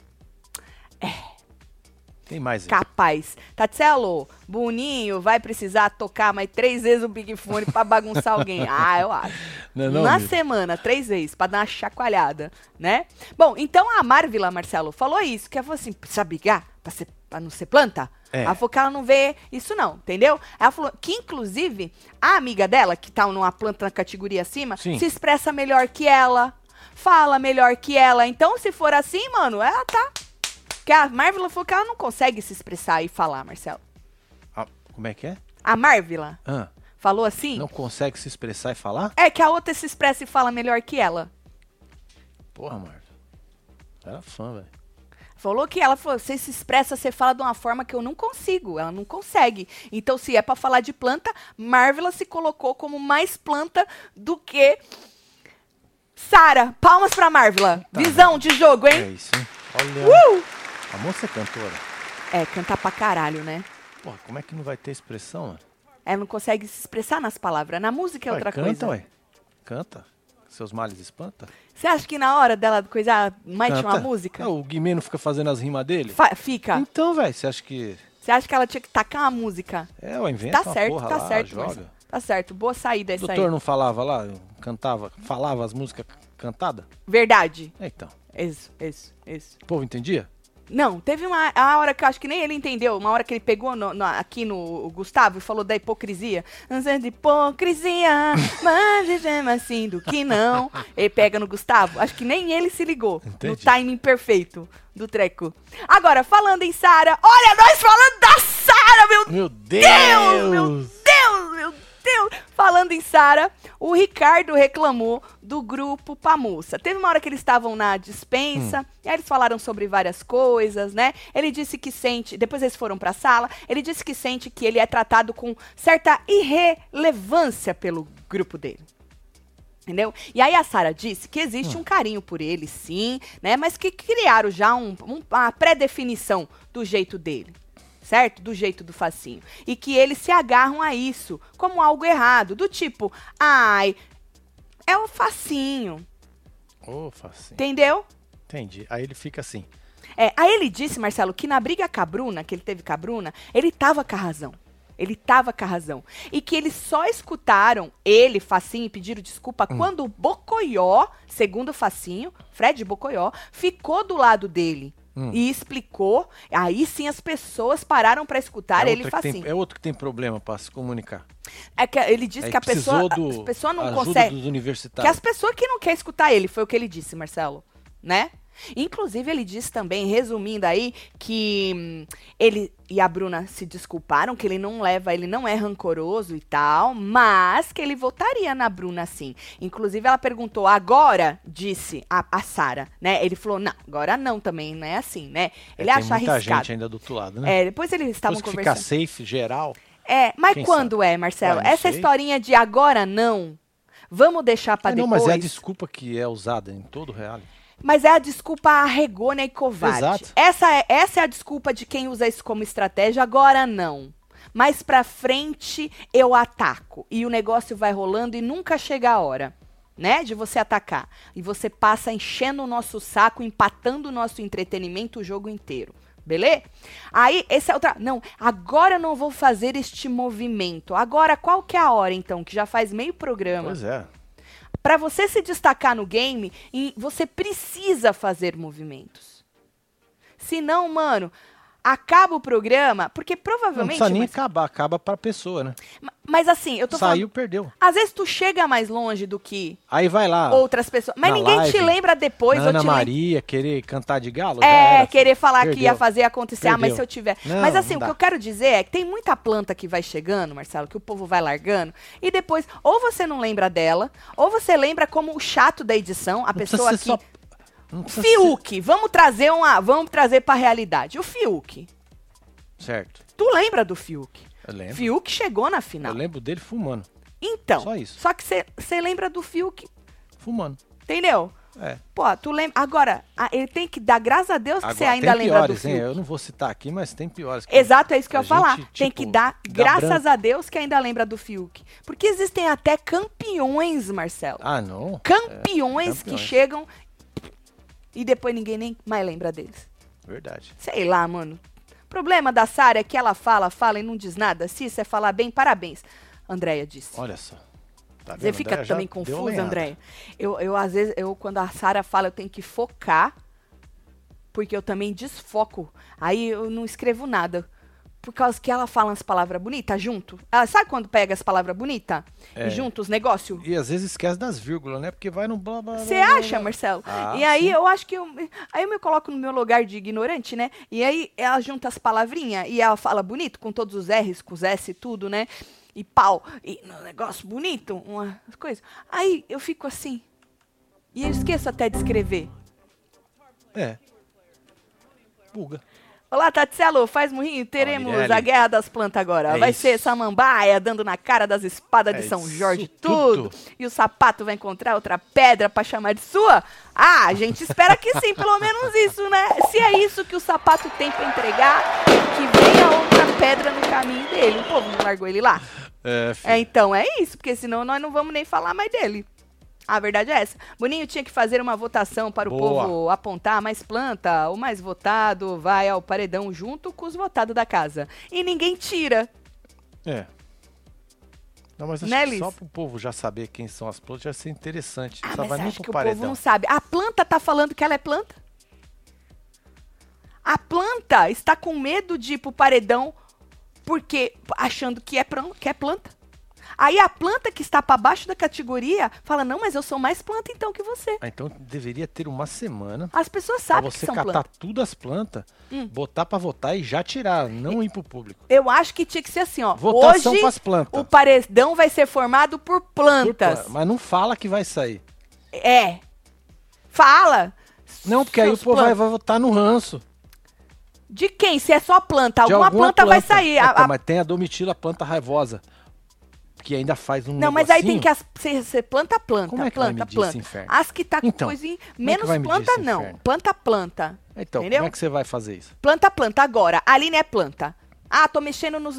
Tem mais aí. Capaz. Tatselo, Boninho vai precisar tocar mais três vezes o Big Fone pra bagunçar alguém. Ah, eu acho. Não é não, Na Miro? semana, três vezes, pra dar uma chacoalhada, né? Bom, então a Marvila, Marcelo, falou isso, que ela falou assim, precisa brigar pra, ser, pra não ser planta? É. Ela falou que ela não vê isso não, entendeu? Ela falou que, inclusive, a amiga dela, que tá numa planta na categoria acima, Sim. se expressa melhor que ela, fala melhor que ela. Então, se for assim, mano, ela tá... Porque a Marvila falou que ela não consegue se expressar e falar, Marcelo. Ah, como é que é? A Marvila Ah, falou assim... não consegue se expressar e falar? É que a outra se expressa e fala melhor que ela. Porra, Marta. Era fã, velho. Falou que ela falou, você se expressa, você fala de uma forma que eu não consigo. Ela não consegue. Então, se é pra falar de planta, Marvela se colocou como mais planta do que Sara. Palmas pra Marvela. Visão de jogo, É hein? isso, hein? Olha. Uh! A moça é cantora. É, cantar pra caralho, né? Porra, como é que não vai ter expressão, mano? Ela não consegue se expressar nas palavras. Na música é Ué, outra canta, coisa. ué. Canta. Seus males espanta. Você acha que na hora dela coisar mais Canta. uma música? Ah, o Guimê não fica fazendo as rimas dele? Fa- fica. Então, velho, você acha que... Você acha que ela tinha que tacar uma música? É, ó, inventa Tá certo, porra tá lá, certo, joga. Tá certo. Boa saída O essa doutor aí. não falava lá, cantava, falava as músicas cantadas? Verdade. É, então. Isso, isso, isso. O povo entendia? Não, teve uma a hora que eu acho que nem ele entendeu, uma hora que ele pegou no- no- aqui no Gustavo e falou da hipocrisia. Antes de hipocrisia, mas gema assim do que não. Ele pega no Gustavo, acho que nem ele se ligou no Entendi. timing perfeito do treco. Agora, falando em Sara, olha nós falando da Sara, meu Meu Deus! Deus, meu Deus, meu Deus! Falando em Sara, o Ricardo reclamou do grupo Pamussa. Teve uma hora que eles estavam na dispensa, e aí eles falaram sobre várias coisas, né? Ele disse que sente, depois eles foram pra sala, ele disse que sente que ele é tratado com certa irrelevância pelo grupo dele. Entendeu? E aí a Sara disse que existe um carinho por ele, sim, né? Mas que criaram já um- um- uma pré-definição do jeito dele. Certo? Do jeito do facinho. E que eles se agarram a isso como algo errado. Do tipo, ai, é o facinho. Ô, facinho. Entendeu? Entendi. Aí ele fica assim. É, aí ele disse, Marcelo, que na briga com a Bruna, que ele teve com a Bruna, ele tava com a razão. Ele tava com a razão. E que eles só escutaram ele, Facinho, e pediram desculpa quando o Bocoió, segundo o Facinho, Fred Bocoió, ficou do lado dele. Hum. E explicou. Aí sim as pessoas pararam pra escutar é, ele, tem- Facinho. é outro que tem problema pra se comunicar. É que ele disse Aí que a pessoa, do a pessoa não consegue. Que as pessoas que não querem escutar ele, foi o que ele disse, Marcelo, né? Inclusive, ele disse também, resumindo aí, que hum, ele e a Bruna se desculparam, que ele não leva, ele não é rancoroso e tal, mas que ele votaria na Bruna sim. Inclusive, ela perguntou, agora, disse a, a Sara, né? Ele falou, não, agora não também, não é assim, né? É, Ele tem acha muita arriscado. gente ainda do outro lado, né? É, depois eles estavam que ficar conversando. safe geral. É, mas Quem quando é, Marcelo? Não Essa sei. historinha de agora não, vamos deixar pra É, depois. não, mas é a desculpa que é usada em todo reality. Mas é a desculpa arregona e covarde. Exato. Essa é, essa é a desculpa de quem usa isso como estratégia, agora não. Mais pra frente eu ataco. E o negócio vai rolando e nunca chega a hora, né? De você atacar. E você passa enchendo o nosso saco, empatando o nosso entretenimento o jogo inteiro. Beleza? Aí, esse é outra. Não, agora eu não vou fazer este movimento. Agora, qual que é a hora, então? Que já faz meio programa. Pois é. Pra você se destacar no game, você precisa fazer movimentos. Senão, mano, acaba o programa, porque Não provavelmente. precisa nem mas, acabar, acaba pra pessoa, né? mas assim, eu tô Saiu, falando. perdeu. Às vezes tu chega mais longe do que Aí vai lá, outras pessoas. Mas ninguém te live, lembra depois, Ana te. Maria querer cantar de galo. É, era, querer falar que Perdeu. ia fazer acontecer. Ah, mas Perdeu. se eu tiver. Não, mas assim, não o que eu quero dizer é que tem muita planta que vai chegando, Marcelo, que o povo vai largando. E depois, ou você não lembra dela, ou você lembra como o chato da edição, a Não pessoa que. só- não Fiuk, vamos trazer uma, vamos trazer pra realidade. O Fiuk. Certo. Tu lembra do Fiuk? Eu lembro. Fiuk chegou na Eu final. lembro dele fumando. Então, Só isso. só que você lembra do Fiuk, Fumando. entendeu? É. Pô, tu lembra. Agora, a- ele tem que dar graças a Deus que você ainda tem lembra piores, do hein? Fiuk. Eu não vou citar aqui, mas tem piores. que- Exato, é isso que eu ia falar. gente, Tem tipo, que dar graças branco. a Deus que ainda lembra do Fiuk. Porque existem até campeões, Marcelo. Ah, não. campeões que campeões. chegam e depois ninguém nem mais lembra deles. Verdade. Sei lá, mano. O problema da Sara é que ela fala, fala e não diz nada. Se isso é falar bem, parabéns. Andréia disse. Olha só. Tá Você fica Andréia também confusa. Andréia? Eu, eu, às vezes, eu, quando a Sara fala, eu tenho que focar, porque eu também desfoco. Aí eu não escrevo nada. Por causa que ela fala as palavras bonitas junto. Ela, sabe quando pega as palavras bonitas? É. E junto os negócios? E às vezes esquece das vírgulas, né? Porque vai no blá blá blá. Você acha. Marcelo? Ah, e aí sim. eu acho que eu. Aí eu me coloco no meu lugar de ignorante, né? E aí ela junta as palavrinhas e ela fala bonito, com todos os R's, com os S e tudo, né? E pau, e um negócio bonito, uma coisa. Aí eu fico assim. E eu esqueço até de escrever. É. Buga. Olá, Tatselo, faz murrinho. Teremos Mirelle. a guerra das plantas agora. É vai isso. ser samambaia dando na cara das espadas de É São isso Jorge, tudo. tudo. E o sapato vai encontrar outra pedra pra chamar de sua? Ah, a gente espera que sim, pelo menos isso, né? Se é isso que o sapato tem pra entregar, que venha outra pedra no caminho dele. O povo não largou ele lá? É. É, então é isso, porque senão nós não vamos nem falar mais dele. A verdade é essa. Boninho tinha que fazer uma votação para o Boa. povo apontar mais planta. O mais votado vai ao paredão junto com os votados da casa. E ninguém tira. É. Não, mas acho Né, que só pro povo já saber quem são as plantas já ser interessante. Ah, mas acho que o povo não sabe. A planta tá falando que ela é planta? A planta está com medo de ir pro paredão porque achando que é, que é planta. Aí a planta que está para baixo da categoria fala: "Não, mas eu sou mais planta então que você". Ah, então deveria ter uma semana As pessoas pra sabem que você são catar plantas. tudo as plantas, Hum. botar pra votar e já tirar, não ir pro público. Eu acho que tinha que ser assim, ó. Votação Hoje pras plantas. o paredão vai ser formado por Por plantas. plan- Mas não fala que vai sair. É. Fala. Não, porque aí o povo vai, vai votar no ranço. De quem? Se é só planta, de alguma, planta, vai sair. A- Então, a- Mas tem a domitila planta raivosa. Que ainda faz um Não, mas aí tem que as, ser, ser planta, planta, Como é que vai planta, medir planta. esse inferno? As que tá com Então, coisinha, é menos vai medir planta não. inferno? Planta, planta. Então, entendeu? como é que você vai fazer isso? Planta, planta. Agora, a Aline é planta. Ah, tô mexendo nos.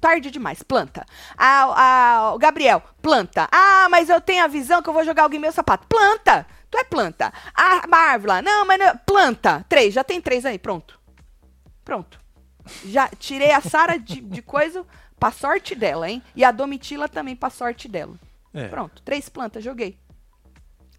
Tarde demais. Planta. Ah, ah, o Gabriel, planta. Ah, mas eu tenho a visão que eu vou jogar alguém meu sapato. Planta. Tu é planta. A Marvela, não, mas não. Planta. Três, já tem três aí. Pronto. Pronto. Já tirei a Sara de, de coisa pra sorte dela, hein? E a Domitila também pra sorte dela. É. Pronto, três plantas, joguei.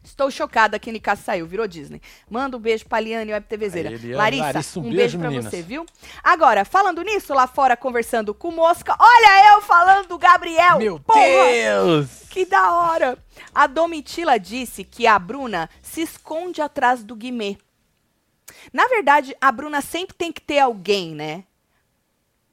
Estou chocada que Nicá saiu, virou Disney. Manda um beijo pra Liane Web TVzeira. Aí, Larissa, Larissa, um um, beijo, beijo, pra meninas. você, viu? Agora, falando nisso, lá fora conversando com Mosca, olha eu falando do Gabriel. Meu porra! Deus! Que da hora! A Domitila disse que a Bruna se esconde atrás do Guimê. Na verdade, a Bruna sempre tem que ter alguém, né?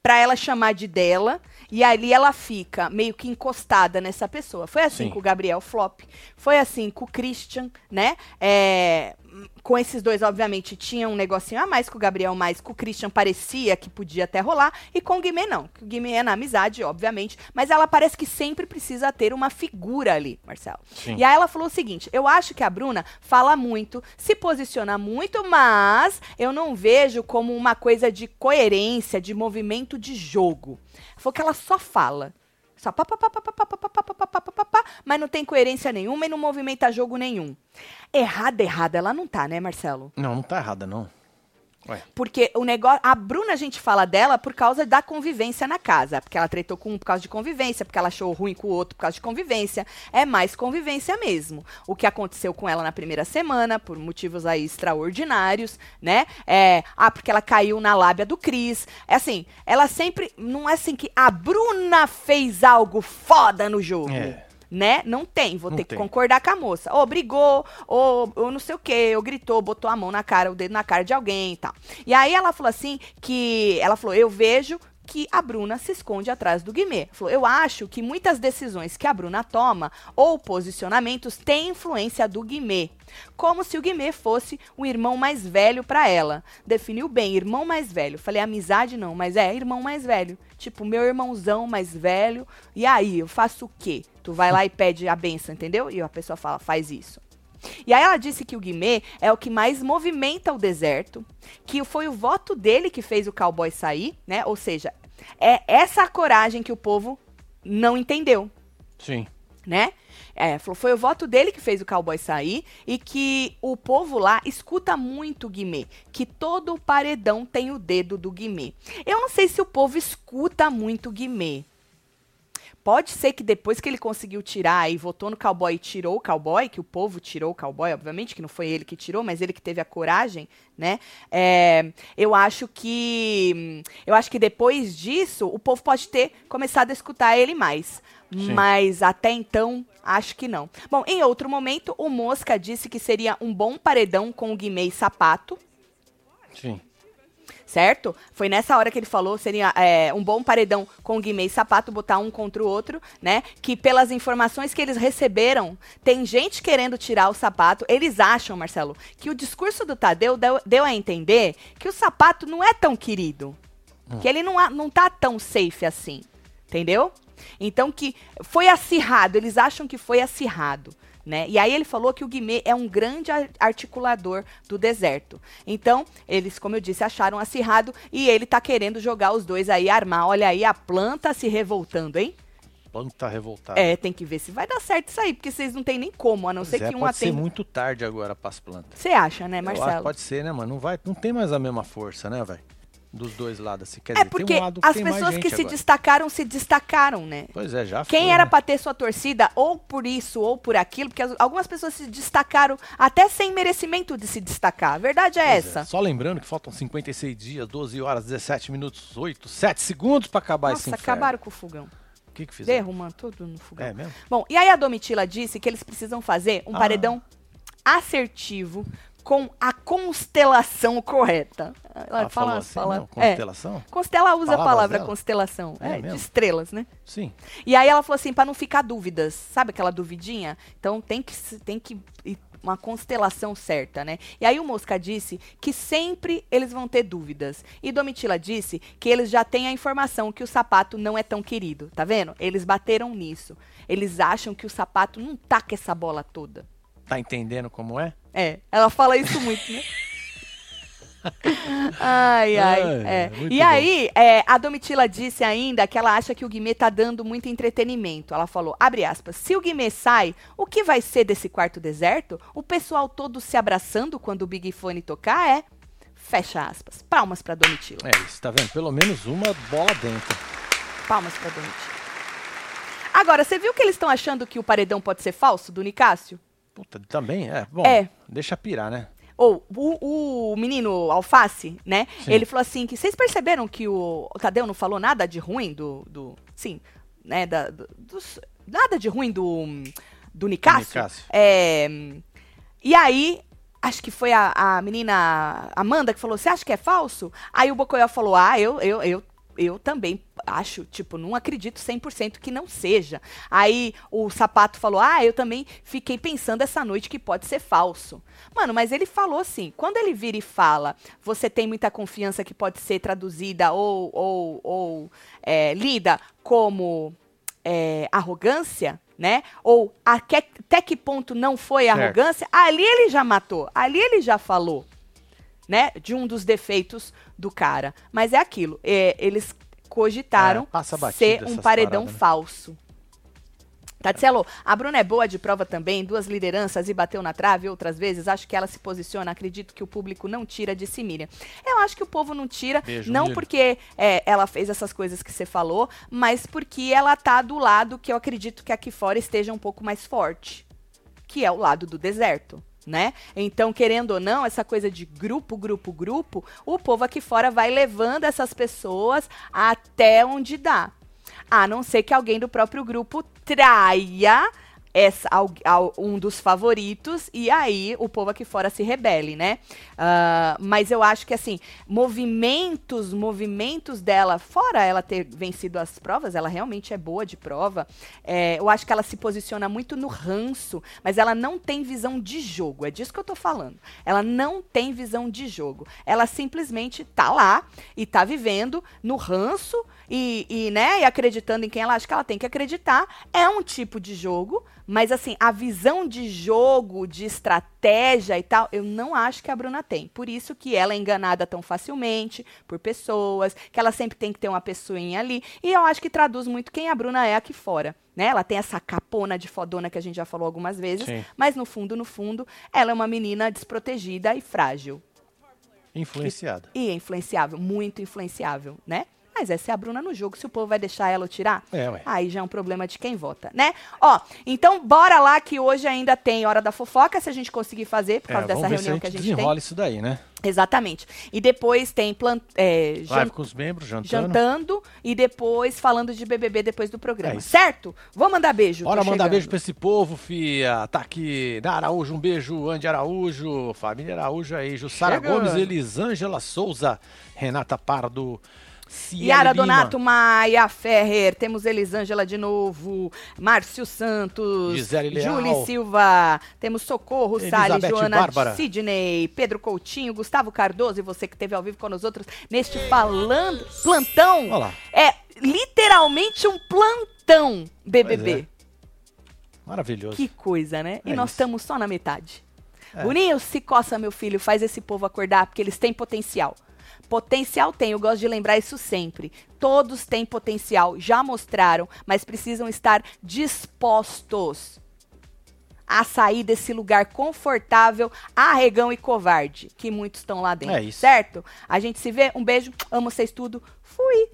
Pra ela chamar de dela. E ali ela fica meio que encostada nessa pessoa. Foi assim Sim. com o Gabriel Flop. Foi assim com o Christian, né? É, com esses dois, obviamente, tinha um negocinho a mais com o Gabriel, mas com o Christian parecia que podia até rolar. E com o Guimê, não. O Guimê é na amizade, obviamente. Mas ela parece que sempre precisa ter uma figura ali, Marcelo. Sim. E aí ela falou o seguinte: eu acho que a Bruna fala muito, se posiciona muito, mas eu não vejo como uma coisa de coerência, de movimento de jogo. Falou que ela só fala. Só pá, pá, pá, pá, pá, pá, mas não tem coerência nenhuma e não movimenta jogo nenhum. Errada, errada, ela não tá, né, Marcelo? Não, não tá errada, não. Ué, Porque o negócio. A Bruna, a gente fala dela por causa da convivência na casa. Porque ela tretou com um por causa de convivência, porque ela achou ruim com o outro por causa de convivência. É mais convivência mesmo. O que aconteceu com ela na primeira semana, por motivos aí extraordinários, né? É, ah, porque ela caiu na lábia do Cris. É assim, ela sempre. Não é assim que a Bruna fez algo foda no jogo. É. Né? Não tem, vou Não ter tem. que concordar com a moça. Ou brigou, ou, ou não sei o quê, ou gritou, botou a mão na cara, o dedo na cara de alguém e tal. E aí ela falou assim que. Ela falou: eu vejo que a Bruna se esconde atrás do Guimê. Falou, eu acho que muitas decisões que a Bruna toma ou posicionamentos têm influência do Guimê. Como se o Guimê fosse o irmão mais velho pra ela. Definiu bem, irmão mais velho. Falei, amizade não, mas é irmão mais velho. Tipo, meu irmãozão mais velho. E aí, eu faço o quê? Tu vai lá e pede a benção, entendeu? E a pessoa fala, faz isso. E aí ela disse que o Guimê é o que mais movimenta o deserto, que foi o voto dele que fez o cowboy sair, né? Ou seja, é essa a coragem que o povo não entendeu, sim. né? É, foi o voto dele que fez o cowboy sair e que o povo lá escuta muito o Guimê, que todo o paredão tem o dedo do Guimê. Eu não sei se o povo escuta muito o Guimê. Pode ser que depois que ele conseguiu tirar e votou no cowboy e tirou o cowboy, que o povo tirou o cowboy, obviamente, que não foi ele que tirou, mas ele que teve a coragem, né? É, eu acho que. Eu acho que depois disso, o povo pode ter começado a escutar ele mais. Sim. Mas até então, acho que não. Bom, em outro momento, o Mosca disse que seria um bom paredão com o Guimê e Sapato. Sim. Certo? Foi nessa hora que ele falou, seria é, um bom paredão com Guimê e Sapato, botar um contra o outro, né? Que pelas informações que eles receberam, tem gente querendo tirar o Sapato. Eles acham, Marcelo, que o discurso do Tadeu deu, deu a entender que o Sapato não é tão querido. Hum. Que ele não, não tá tão safe assim, entendeu? Então que foi acirrado, eles acham que foi acirrado. Né? E aí ele falou que o Guimê é um grande articulador do deserto. Então, eles, como eu disse, acharam acirrado e ele tá querendo jogar os dois aí, armar. Olha aí a planta se revoltando, hein? Planta revoltada. É, tem que ver se vai dar certo isso aí, porque vocês não tem nem como, a não pois ser é, que um pode ser muito tarde agora para as plantas. Você acha, né, Marcelo? pode ser, né, mano? Não vai, não tem mais a mesma força, né, velho? Dos dois lados. Assim. Quer é dizer, porque um as pessoas que se destacaram, se destacaram, né? Pois é, já Quem foi, era né? pra ter sua torcida, ou por isso, ou por aquilo, porque algumas pessoas se destacaram até sem merecimento de se destacar. A verdade é pois é. essa. É. Só lembrando que faltam 56 dias, 12 horas, 17 minutos, 8, 7 segundos para acabar Nossa, esse inferno. acabaram com o fogão. O que que fizeram? Derrumando tudo no fogão. É mesmo? Bom, e aí a Domitila disse que eles precisam fazer um ah. paredão assertivo com a constelação correta. Ela, fala, assim, fala não, constelação? É. Constela usa Palavras a palavra dela? constelação, é, é de estrelas, né? Sim. E aí ela falou assim, para não ficar dúvidas, sabe aquela duvidinha? Então tem que tem que uma constelação certa, né? E aí o Mosca disse que sempre eles vão ter dúvidas. E Domitila disse que eles já têm a informação que o sapato não é tão querido, tá vendo? Eles bateram nisso. Eles acham que o sapato não tá com essa bola toda. Tá entendendo como é? É, ela fala isso muito, né? ai, ai. é. E aí, é, a Domitila disse ainda que ela acha que o Guimê tá dando muito entretenimento. Ela falou, abre aspas, se o Guimê sai, o que vai ser desse quarto deserto? O pessoal todo se abraçando quando o Big Fone tocar é? Fecha aspas. Palmas pra Domitila. É isso, tá vendo? Pelo menos uma bola dentro. Palmas pra Domitila. Agora, você viu que eles estão achando que o paredão pode ser falso, do Nicásio? Puta, também, é. Bom, é. deixa pirar, né? Ou o, o, menino Alface, né? Sim. Ele falou assim que vocês perceberam que o, Tadeu não falou nada de ruim do, do sim, né? Da, do, dos, nada de ruim do do Nicásio. Nicásio. É, e aí acho que foi a, a menina Amanda que falou: Você acha que é falso? Aí o Bocoyó falou: Ah, eu, eu, eu eu também acho, tipo, não acredito 100% que não seja. Aí o sapato falou: Ah, eu também fiquei pensando essa noite que pode ser falso. Mano, mas ele falou assim: quando ele vira e fala, você tem muita confiança que pode ser traduzida ou, ou, ou é, lida como é, arrogância, né? Ou até que ponto não foi certo. arrogância, ali ele já matou, ali ele já falou né, de um dos defeitos do cara. Mas é aquilo, é, eles cogitaram é, ser um paredão paradas, né? falso. Tatielo, a Bruna é boa de prova também, duas lideranças e bateu na trave outras vezes. Acho que ela se posiciona, acredito que o público não tira, de Miriam. Eu acho que o povo não tira, Beijo, não porque é, ela fez essas coisas que você falou, mas porque ela tá do lado que eu acredito que aqui fora esteja um pouco mais forte, que é o lado do deserto né? Então, querendo ou não, essa coisa de grupo, grupo, grupo, o povo aqui fora vai levando essas pessoas até onde dá. A não ser que alguém do próprio grupo traia essa, ao, ao, um dos favoritos e aí o povo aqui fora se rebele, né? Uh, mas eu acho que assim, movimentos, movimentos dela, fora ela ter vencido as provas, ela realmente é boa de prova. É, eu acho que ela se posiciona muito no ranço, mas ela não tem visão de jogo. É disso que eu tô falando. Ela não tem visão de jogo. Ela simplesmente tá lá e tá vivendo no ranço e, e, né, e acreditando em quem ela acha que ela tem que acreditar. É um tipo de jogo, mas assim, a visão de jogo, de estratégia e tal, eu não acho que a Bruna tem. Por isso que ela é enganada tão facilmente por pessoas, que ela sempre tem que ter uma pessoinha ali. E eu acho que traduz muito quem a Bruna é aqui fora. Né? Ela tem essa capona de fodona que a gente já falou algumas vezes, Sim. mas no fundo, no fundo, ela é uma menina desprotegida e frágil. Influenciada. E, e influenciável, muito influenciável, né? Mas essa é a Bruna no jogo. Se o povo vai deixar ela tirar, é, ué. aí já é um problema de quem vota, né? Ó, então bora lá que hoje ainda tem Hora da Fofoca, se a gente conseguir fazer, por é, causa dessa reunião que a gente desenrola tem. isso daí, né? Exatamente. E depois tem plant, é, jan- Live com os membros, jantando. jantando e depois falando de BBB depois do programa, É certo? Vou mandar beijo. Bora mandar chegando. beijo pra esse povo, fia. Tá aqui, Na Araújo, um beijo. Andy Araújo, família Araújo aí. Jussara Chegando. Gomes, Elisângela Souza, Renata Pardo, Yara. Donato, Maia Ferrer, temos Elisângela de novo, Márcio Santos. Júlia Silva, temos Socorro, Salles, Elizabeth Joana Bárbara. Sidney, Pedro Coutinho, Gustavo Cardoso e você que esteve ao vivo com nós outros neste falando plantão. Olha lá. É literalmente um plantão BBB. É. Maravilhoso. Que coisa, né? e É nós isso. estamos só na metade. É. Boninho, se coça, meu filho, faz esse povo acordar, porque eles têm potencial. Potencial tem, eu gosto de lembrar isso sempre. Todos têm potencial, já mostraram, mas precisam estar dispostos a sair desse lugar confortável, arregão e covarde, que muitos estão lá dentro. É isso. Certo? A gente se vê, um beijo, amo vocês tudo. Fui!